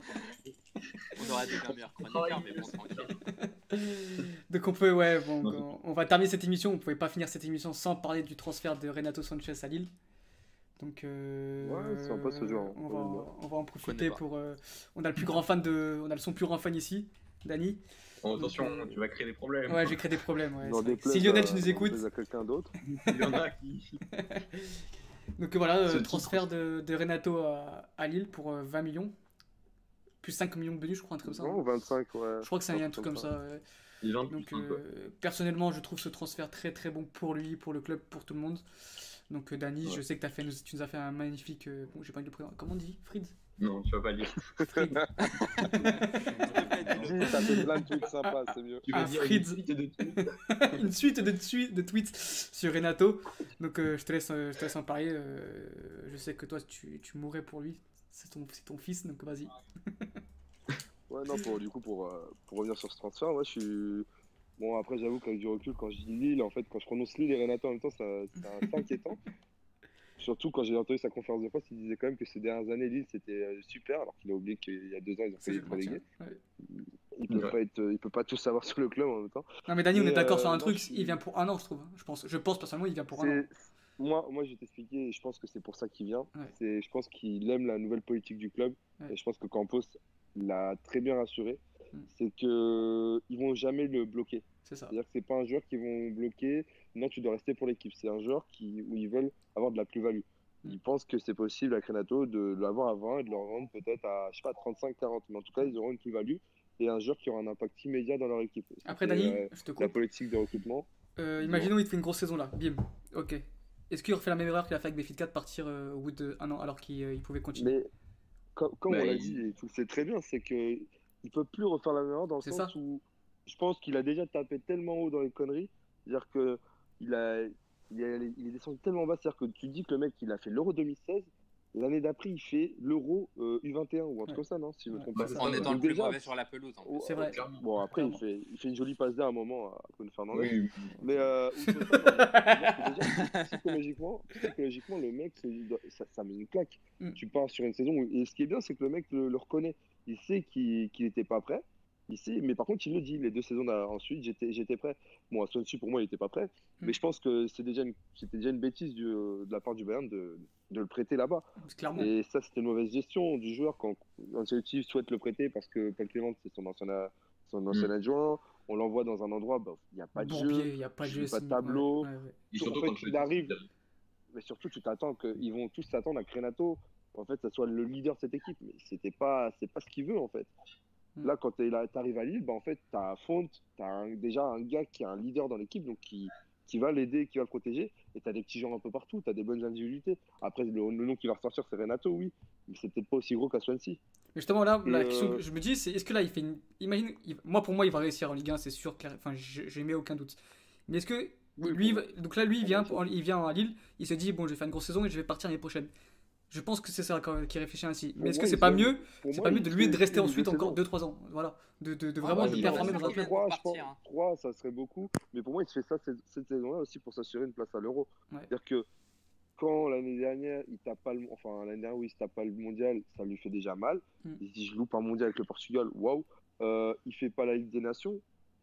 On aurait été un meilleur chroniqueur, mais bon, tranquille. Donc on peut, ouais, bon, on, on va terminer cette émission. On pouvait pas finir cette émission sans parler du transfert de Renato Sanchez à Lille. Donc, euh, Ouais, sympa ce joueur, On on va, on va en profiter pour. euh, on a le plus grand fan de, on a le son plus grand fan ici, Dani. Oh, attention, Donc, euh, tu vas créer des problèmes. Ouais, j'ai créé des problèmes. ouais, si Lionel, à- tu nous écoutes. <laughs> <laughs> Il y en a qui. Donc euh, voilà, euh, transfert de, de Renato à, à Lille pour euh, 20 millions. Plus 5 millions de bonus, je crois, un truc comme ça. Non, 25, ouais. Je crois que c'est un, un truc comme ça. ouais. Les gens Donc euh, personnellement, je trouve ce transfert très très bon pour lui, pour le club, pour tout le monde. Donc euh, Dani, Ouais. je sais que as fait, nous- tu nous as fait un magnifique. euh, bon, j'ai pas de le présenter. Comment on dit? Fried? Non, tu vas pas. Fried. <laughs> Dis, ça fait plein de trucs sympas, c'est mieux. Tu vas Ah, dire Fritz. une suite de tweets. Une suite de, tweets sur Renato. Donc euh, je, te laisse, euh, je te laisse en parler. euh, je sais que toi, tu, tu mourrais pour lui. C'est ton, fils, donc vas-y. <laughs> Ouais, non, pour, du coup, pour, euh, pour revenir sur ce transfert, ouais, je suis. Bon, après, j'avoue qu'avec du recul, quand je dis Lille, en fait, quand je prononce Lille et Renato en même temps, ça- c'est un peu inquiétant. <laughs> Surtout quand j'ai entendu sa conférence de presse, il disait quand même que ces dernières années, Lille, c'était euh, super, alors qu'il a oublié qu'il y a deux ans, ils ont C'est failli le être maintien. relégués. Ouais. Il peut Ouais. pas être, euh, il peut pas tout savoir sur le club en même temps. Non mais Dani, on est d'accord euh, sur un truc. je Il vient pour un an, je trouve. Je pense, je pense personnellement, il vient pour un an. Moi, moi, je vais t'expliquer, et je pense que c'est pour ça qu'il vient. Ouais. C'est, je pense qu'il aime la nouvelle politique du club, Ouais. et je pense que Campos l'a très bien rassuré. Mm. C'est que ils vont jamais le bloquer. C'est ça. C'est-à-dire que c'est pas un joueur qui vont bloquer. Non, tu dois rester pour l'équipe. C'est un joueur qui, où ils veulent avoir de la plus-value. Mm. Ils pensent que c'est possible à Renato de l'avoir à 20 et de le revendre peut-être à, je sais pas, 35-40. Mais en tout cas, ils auront une plus-value et un joueur qui aura un impact immédiat dans leur équipe. Après Dani, euh, je te la coupe. politique de recrutement. Euh, imaginons il te fait une grosse saison là, bim. Ok. Est-ce qu'il refait la même erreur qu'il a fait avec Benfica de partir euh, au bout d'un an alors qu'il euh, pouvait continuer? Mais comme, comme Bah, on l'a il- dit, et tu le sais très bien, c'est que il peut plus refaire la même erreur dans le C'est sens ça. où je pense qu'il a déjà tapé tellement haut dans les conneries, c'est-à-dire que il a, il, est- il est descendu tellement bas, c'est-à-dire que tu dis que le mec il a fait l'Euro 2016, l'année d'après il fait l'Euro euh, U21 ou un truc Ouais. comme ça, non Si je me trompe Bah, pas. c'est En étant le plus déjà, mauvais sur la pelouse. en oh, C'est vrai. Clairement. Bon après il fait, il fait une jolie passe D à un moment à Bruno Fernandes. Oui. Mais euh, déjà, <laughs> psychologiquement, psychologiquement, le mec, ça, ça met une claque. Mm. Tu pars sur une saison où, et ce qui est bien, c'est que le mec le, le reconnaît. Il sait qu'il n'était pas prêt. Mais par contre, il le dit. Les deux saisons ensuite, j'étais, j'étais prêt. Bon, à Swansea, pour moi, il n'était pas prêt. Mm. Mais je pense que c'est déjà une, c'était déjà une bêtise du- de la part du Bayern de, de le prêter là-bas. Clairement. Et ça, c'était une mauvaise gestion du joueur quand Ancelotti souhaite le prêter parce que Paul Clément, c'est son ancien, son ancien Mm. adjoint. On l'envoie dans un endroit, bah, il n'y a pas de jeu. Bourbier, il n'y a pas de jeu. pas tableau. ouais, ouais, ouais. Et En fait, quand il arrive. Mais surtout, tu t'attends qu'ils vont tous s'attendre à que Renato, en fait, ça soit le leader de cette équipe. Mais c'était pas, c'est pas ce qu'il veut, en fait. Là, quand tu arrives à Lille, bah, en fait, tu as Font, tu as déjà un gars qui est un leader dans l'équipe, donc qui, qui va l'aider, qui va le protéger. Et tu as des petits gens un peu partout, tu as des bonnes individualités. Après, le, le nom qui va ressortir, c'est Renato, oui, mais c'est peut-être pas aussi gros qu'à Swansea. Mais justement, là, euh, que je me dis, c'est est-ce que là, il fait une. Imagine, il- moi, pour moi, il va réussir en Ligue 1, c'est sûr. clair- Enfin, je mets aucun doute. Mais est-ce que. Oui, lui, pour- donc là, lui, il vient, il vient à Lille, il se dit, bon, je vais faire une grosse saison et je vais partir l'année prochaine. Je pense que c'est ça qui réfléchit ainsi. Pour Mais est-ce que c'est pas mieux C'est moi, pas mieux de lui de rester ensuite encore saisons. 2-3 ans Voilà. De, de, de Ah vraiment ouais, de il a performer dans un club. a- Trois, pour je pense, partir, hein. trois, ça serait beaucoup. Mais pour moi, il se fait ça cette, cette saison-là aussi pour s'assurer une place à l'Euro. Ouais. C'est-à-dire que quand l'année dernière, il tape pas le, enfin l'année dernière où il se tape pas le mondial, ça lui fait déjà mal. Mm. Il se dit je loupe un mondial avec le Portugal, waouh. Euh, il fait pas la Ligue des Nations.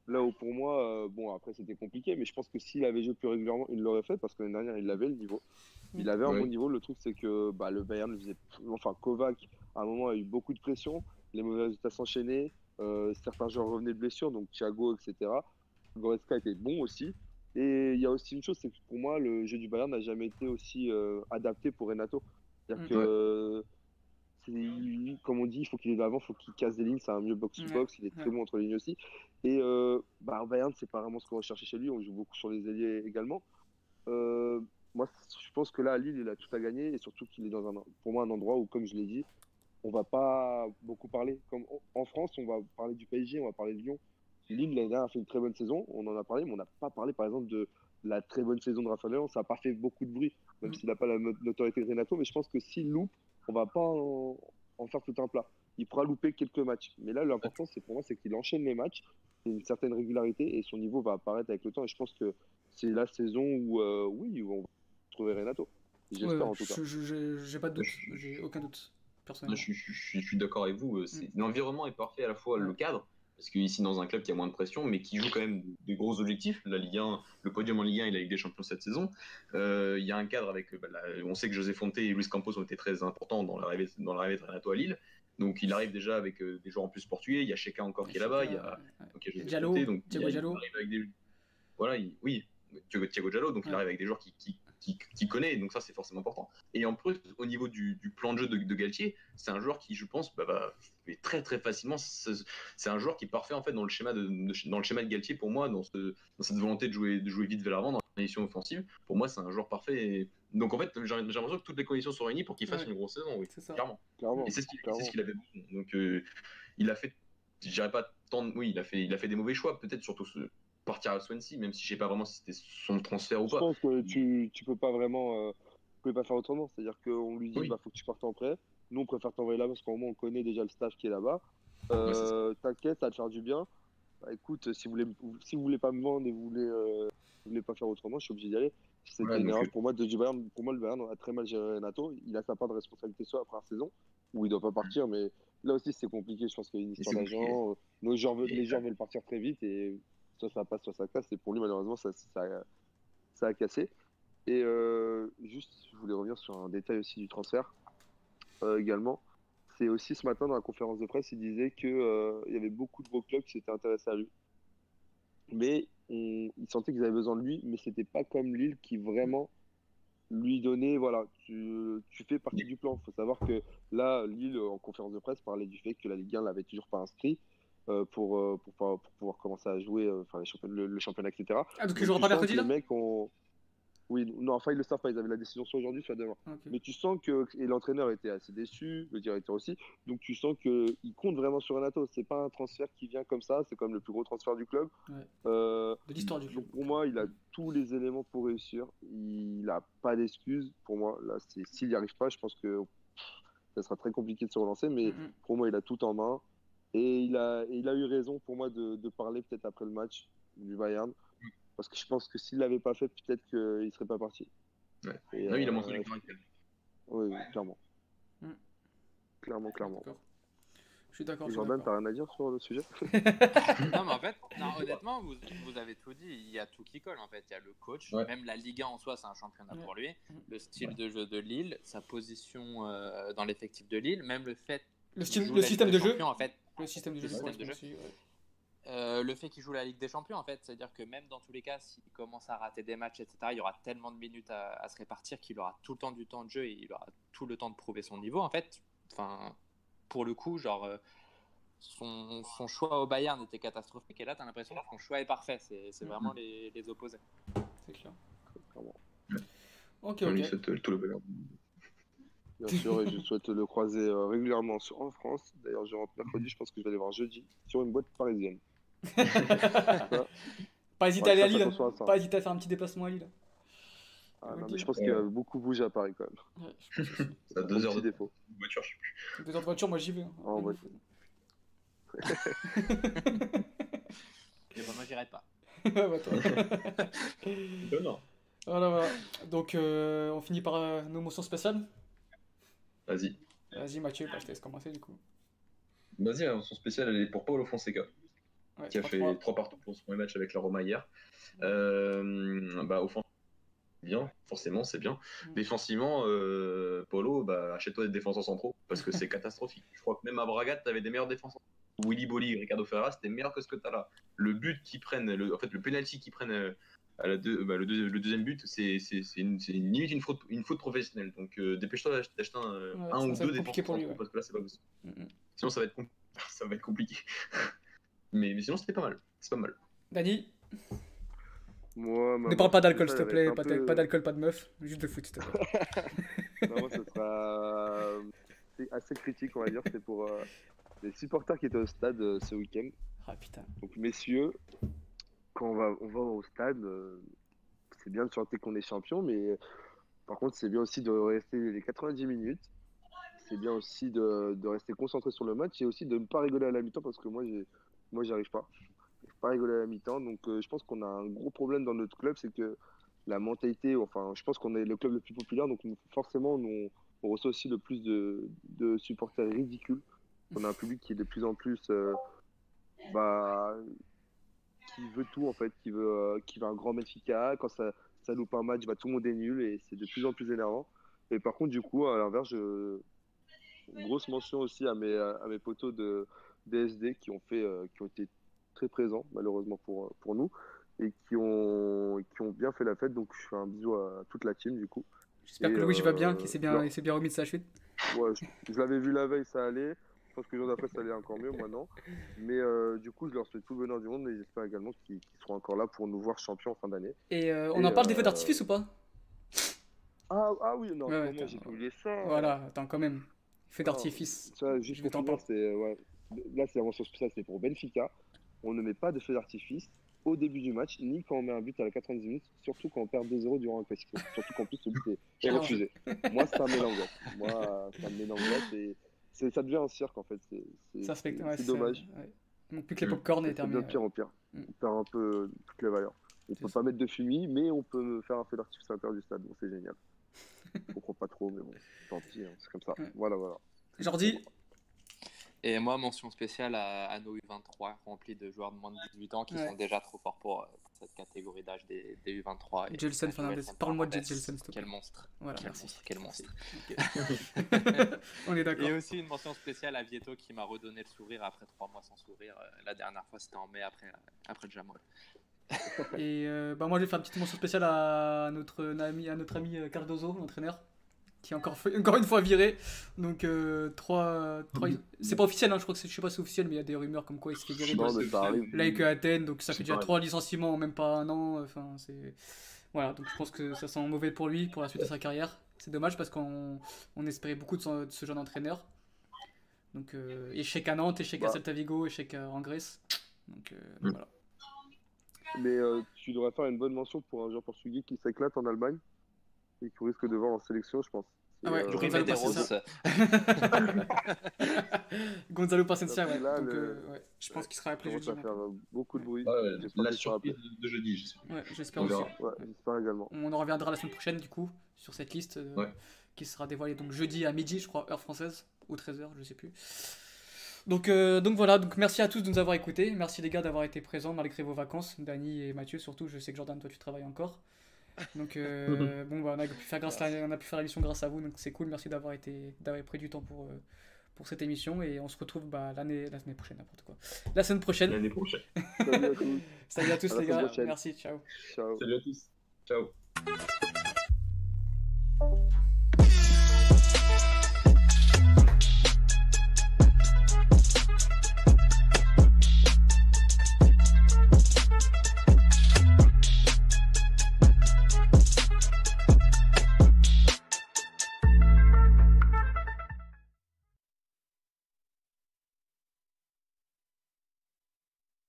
Là où pour moi, euh, bon après c'était compliqué, mais je pense que s'il avait joué plus régulièrement, il l'aurait fait parce que l'année dernière il avait le niveau. Il avait un Ouais. bon niveau. Le truc c'est que bah, le Bayern le faisait, enfin Kovac à un moment a eu beaucoup de pression, les mauvais résultats s'enchaînaient, euh, certains joueurs revenaient de blessures, donc Thiago etc. Goretzka était bon aussi. Et il y a aussi une chose, c'est que pour moi, le jeu du Bayern n'a jamais été aussi euh, adapté pour Renato. C'est-à-dire Mm. que, comme on dit, il faut qu'il est d'avant, il faut qu'il casse des lignes, c'est un mieux box-to-box, il est très bon entre les lignes aussi. Et euh, bah, Bayern, c'est pas vraiment ce qu'on recherchait chez lui, on joue beaucoup sur les ailiers également. Euh, moi, je pense que là, à Lille, il a tout à gagner, et surtout qu'il est dans un, pour moi un endroit où, comme je l'ai dit, on va pas beaucoup parler. Comme en France, on va parler du PSG, on va parler de Lyon. Lille, l'année dernière, a fait une très bonne saison. On en a parlé, mais on n'a pas parlé, par exemple, de la très bonne saison de Rafael Léon. Ça n'a pas fait beaucoup de bruit, même Mm. s'il n'a pas la no- notoriété de Renato. Mais je pense que s'il loupe, on va pas en, en faire tout un plat. Il pourra louper quelques matchs. Mais là, l'important, c'est pour moi, c'est qu'il enchaîne les matchs, c'est une certaine régularité, et son niveau va apparaître avec le temps. Et je pense que c'est la saison où, euh, oui, où on va trouver Renato. J'espère Ouais, en tout cas. J'ai pas de doute. Je- J'ai aucun doute. Personnellement. je, suis- je suis- je suis d'accord avec vous. euh, Mm. L'environnement est parfait à la fois le Ouais. cadre, parce que ici dans un club qui a moins de pression, mais qui joue quand même des gros objectifs. La Ligue 1, le podium en Ligue 1 et la Ligue des Champions cette saison. Euh, Il y a un cadre avec. euh, bah, la- on sait que José Fonte et Luis Campos ont été très importants dans l'arrivée dans de Renato à Lille. Donc il arrive déjà avec euh, des joueurs en plus portugais. Il y a Cheka encore qui est là-bas. Il y a, donc, il y a José Diallo, Fonte, donc Thiago il, Diallo. il arrive avec des. Voilà, il- oui, Thiago, Thiago Diallo, donc il arrive avec des joueurs qui, qui, qui, qui connaît, donc ça c'est forcément important. Et en plus, au niveau du, du plan de jeu de, de Galtier, c'est un joueur qui, je pense, bah, va fait très très facilement. C'est un joueur qui est parfait en fait dans le schéma de, de- dans le schéma de Galtier pour moi, dans, ce, dans cette volonté de jouer, de jouer vite vers l'avant, dans la position offensive. Pour moi, c'est un joueur parfait. Et... Donc en fait, j'ai l'impression que toutes les conditions sont réunies pour qu'il fasse Ouais. une grosse saison, oui, C'est ça. clairement. Clairement. Et c'est ce qu'il ce qu'il avait besoin. Donc euh, il a fait, je dirais pas tant, de- oui, il a fait, il a fait des mauvais choix, peut-être surtout ce, partir à Swansea, même si je sais pas vraiment si c'était son transfert ou Je pas. pense que tu, tu peux pas vraiment. Euh, tu peux pas faire autrement. C'est-à-dire qu'on lui dit Oui. bah, faut que tu partes en prêt. Nous, on préfère t'envoyer là parce qu'au moins, on connaît déjà le staff qui est là-bas. Ouais, c'est Euh, T'inquiète, ça va te faire du bien. Bah, écoute, si vous voulez, si vous voulez pas me vendre et vous voulez, euh, vous voulez pas faire autrement, je suis obligé d'y aller. C'était Ouais, une donc, erreur euh, pour moi de du Bayern. Pour moi, le Bayern a très mal géré Renato. Il a sa part de responsabilité soit après la saison où il doit pas partir, mais là aussi c'est compliqué. Je pense qu'il y a une histoire c'est. Euh, Nos joueurs, veulent- Et- les joueurs veulent partir très vite et soit ça passe, soit ça casse. Et pour lui, malheureusement, ça, ça, a cassé. Et euh, juste, je voulais revenir sur un détail aussi du transfert euh, également. C'est aussi ce matin dans la conférence de presse, il disait qu'il il y avait beaucoup de gros clubs qui s'étaient intéressés à lui. Mais on, il sentait qu'ils avaient besoin de lui, mais c'était pas comme Lille qui vraiment lui donnait, voilà, tu, tu fais partie du plan. Il faut savoir que là, Lille, en conférence de presse, parlait du fait que la Ligue 1 l'avait toujours pas inscrit euh, pour, euh, pour, pour, pour pouvoir commencer à jouer euh, enfin, le, le championnat, etc. Ah, donc ils joueront pas mercredi là les mecs ont... Oui, non, enfin ils le savent pas, ils avaient la décision soit aujourd'hui, soit demain. Mais tu sens que et l'entraîneur était assez déçu, le directeur aussi. Donc tu sens que il compte vraiment sur Renato. C'est pas un transfert qui vient comme ça. C'est comme le plus gros transfert du club. Ouais. Euh, De l'histoire du club. donc pour moi, il a tous les éléments pour réussir. Il a pas d'excuses. Pour moi, là, c'est s'il n'y arrive pas, je pense que pff, ça sera très compliqué de se relancer. Mais pour moi, il a tout en main. Et il a, il a eu raison pour moi de, de parler peut-être après le match du Bayern. Parce que je pense que s'il l'avait pas fait, peut-être qu'il ne serait pas parti. Ouais. Et, Non, il a euh, montré caractère. oui, oui, clairement. Mm. Clairement, clairement. Je suis d'accord. Et je suis Jordan, t'as rien à dire sur le sujet? <laughs> Non, mais en fait, non, <laughs> honnêtement, vous, vous avez tout dit. Il y a tout qui colle. En fait, il y a le coach, Ouais. même la Ligue 1 en soi, c'est un championnat Ouais. pour lui. Mm. Le style de jeu de Lille, sa position euh, dans l'effectif de Lille, même le fait. Le, style- le système de jeu. En fait, Le système de jeu. Système de aussi, ouais. Euh, le fait qu'il joue la Ligue des Champions, en fait, c'est-à-dire que même dans tous les cas, s'il commence à rater des matchs, etc., il y aura tellement de minutes à, à se répartir qu'il aura tout le temps du temps de jeu et il aura tout le temps de prouver son niveau. En fait, enfin, pour le coup, genre, euh, son, son choix au Bayern était catastrophique et là, tu as l'impression que son choix est parfait. C'est vraiment les, les opposés. C'est clair. Clairement. Ok, On lui ok. tout le bonheur. Bien sûr, et je souhaite le croiser euh, régulièrement sur, en France. D'ailleurs, je rentre mercredi, je pense que je vais aller voir jeudi sur une boîte parisienne. <laughs> Pas hésiter Ouais, à aller à Lille. à. Pas hésiter à faire un petit déplacement à Lille. Ah, non, mais je pense qu'il va beaucoup bouger à Paris quand même. Ouais. <laughs> Ça a deux heures de défaut. voiture, je sais plus. Deux heures de voiture, moi j'y vais. hein. En Ouais, <laughs> voiture. Mais bon, moi, j'irai pas. bah, toi. Non, non. voilà, voilà. Donc, euh, on finit par euh, nos motions spéciales. Vas-y. Vas-y, Mathieu, bah, je te laisse commencer du coup. Vas-y, hein, son spécial, elle est pour Paulo Fonseca, Ouais, qui a fait trois. 3 partout pour son premier match avec la Roma hier. Euh, bah, offensivement, bien, forcément, c'est bien. Mm. Défensivement, euh, Paulo, bah, achète-toi des défenseurs centraux, parce que c'est <laughs> catastrophique. Je crois que même à Braga, t'avais des meilleurs défenseurs. Willy Bolly, Ricardo Ferreira, c'était meilleur que ce que t'as là. Le but qu'ils prennent, le, en fait, le penalty qu'ils prennent euh, à la deux- bah, le, deux- le deuxième but, c'est une, limite une faute, une faute professionnelle. Donc euh, dépêche-toi d'ach- d'acheter un, Ouais, un ça, ou ça deux défenseurs pour lui, ouais. parce que là, c'est pas possible. Mm, mm. Sinon, ça va être, com- <laughs> ça va être compliqué. <laughs> mais, mais sinon, c'était pas mal. C'est pas mal. Dani, Moi, ma ne parle pas d'alcool s'il te plaît. Pas peu- d'alcool, pas de meuf. Juste de foot s'il te plaît. <laughs> Non, moi, ce sera euh, c'est assez critique, on va dire. C'est pour euh, les supporters qui étaient au stade euh, ce week-end. Ah putain. Donc, messieurs, quand on va, au stade, euh, c'est bien de chanter qu'on est champion, mais par contre, c'est bien aussi de rester les 90 minutes. C'est bien aussi de, rester concentré sur le match et aussi de ne pas rigoler à la mi-temps parce que moi, moi, j'y arrive pas. Je pas rigoler à la mi-temps. Donc, euh, je pense qu'on a un gros problème dans notre club, c'est que la mentalité, enfin, je pense qu'on est le club le plus populaire, donc forcément, nous, on, reçoit aussi le plus de, de supporters ridicules. On a un public qui est de plus en plus, euh, bah, qui veut tout en fait, qui veut, euh, qui veut un grand Benfica. Quand ça, ça loupe un match, bah, tout le monde est nul et c'est de plus en plus énervant. Et par contre, du coup, à l'inverse, je... une grosse mention aussi à mes, à mes potos de DSD qui ont fait, euh, qui ont été très présents malheureusement pour, pour nous et qui ont, qui ont bien fait la fête. Donc, je fais un bisou à toute la team du coup. J'espère que Louis va bien, euh, qu'il s'est bien, bien remis de sa chute. Ouais, je, je l'avais vu la veille, ça allait. Je pense que le jour d'après, ça allait encore mieux, moi non. Mais euh, du coup, je leur souhaite tout le bonheur du monde et j'espère également qu'ils seront encore là pour nous voir champions en fin d'année. Et euh, on Et, en parle des feux euh, d'artifice ou pas? Ah, ah oui, non, Ouais, ouais, j'ai oublié ça. Voilà, attends, quand même. Feux Non, d'artifice. Ça, juste Je pour t'en finir, c'est ouais. Là, c'est la mention spéciale, c'est pour Benfica. On ne met pas de feu d'artifice au début du match, ni quand on met un but à la 90 minutes, surtout quand on perd 2-0 durant un classico. Surtout qu'en plus, le but est, Alors, refusé. Moi, ça l'angoisse. Moi, ça l'angoisse et ça devient un cirque en fait. C'est ouais, dommage. ouais. Donc plus que les Mm. popcorn est terminé. de pire en pire. Mm. On perd un peu toutes les valeurs. On peut ça. pas mettre de fumée, mais on peut faire un feu d'artifice à l'intérieur du stade. Bon, c'est génial. <laughs> Je comprends pas trop, mais bon, tant pis, hein, c'est comme ça. Ouais. Voilà, voilà. Jordi, Et moi, mention spéciale à, à nos U23 remplis de joueurs de moins de 18 ans qui Ouais. sont déjà trop forts pour, euh, pour cette catégorie d'âge des, des U23. Et Fernandez. Fernandez, Parle-moi de plaît. Quel monstre. voilà, Quel merci. monstre, quel monstre. <laughs> Ok. <laughs> On est d'accord. Et aussi une mention spéciale à Vieto qui m'a redonné le sourire après trois mois sans sourire. Euh, La dernière fois, c'était en mai après, après le Jamol. Et euh, bah moi, je vais faire une petite mention spéciale à notre ami, à notre ami euh, Cardozo, l'entraîneur, qui est encore, <laughs> encore une fois viré. Donc, euh, trois, trois- c'est pas officiel, hein, je crois que c'est, je sais pas si c'est officiel, mais il y a des rumeurs comme quoi il se fait virer. Non. Là, que Athènes, donc ça fait déjà trois licenciements en même pas un an. Enfin, c'est. Voilà, donc je pense que ça sent mauvais pour lui, pour la suite de sa carrière. C'est dommage parce qu'on on espérait beaucoup de, son- de ce jeune entraîneur. Donc, euh, échec à Nantes, échec à Bah. Celta Vigo, échec à- en Grèce. Donc, euh, Mm. voilà. Mais euh, tu devrais faire une bonne mention pour un joueur portugais qui s'éclate en Allemagne et qui risque de voir en sélection, je pense. Ah ouais, Gonzalo Pacencia. Gonzalo Pacencia, <laughs> ouais. Là, Donc, le- euh, ouais, je pense qu'il sera appelé jeudi. à faire euh, beaucoup de bruit. J'espère la surprise de, de jeudi, je sais plus. Ouais, j'espère On aussi. j'espère également. On en reviendra la semaine prochaine, du coup, sur cette liste euh, Ouais. qui sera dévoilée donc jeudi à midi, je crois, heure française, ou 13h, je sais plus. Donc, euh, donc voilà, donc merci à tous de nous avoir écoutés. Merci les gars d'avoir été présents malgré vos vacances. Dany et Mathieu, surtout. Je sais que Jordan, toi, tu travailles encore. Donc, <laughs> euh, bon, bah, on, a pu faire grâce la- on a pu faire l'émission grâce à vous, donc c'est cool. Merci d'avoir été, d'avoir pris du temps pour, euh, pour cette émission. Et on se retrouve bah, l'année, la semaine prochaine, n'importe quoi. La semaine prochaine. L'année prochaine. <laughs> Salut à tous. Salut à tous les gars. prochaine. Merci, ciao. Ciao. Salut à tous. Ciao.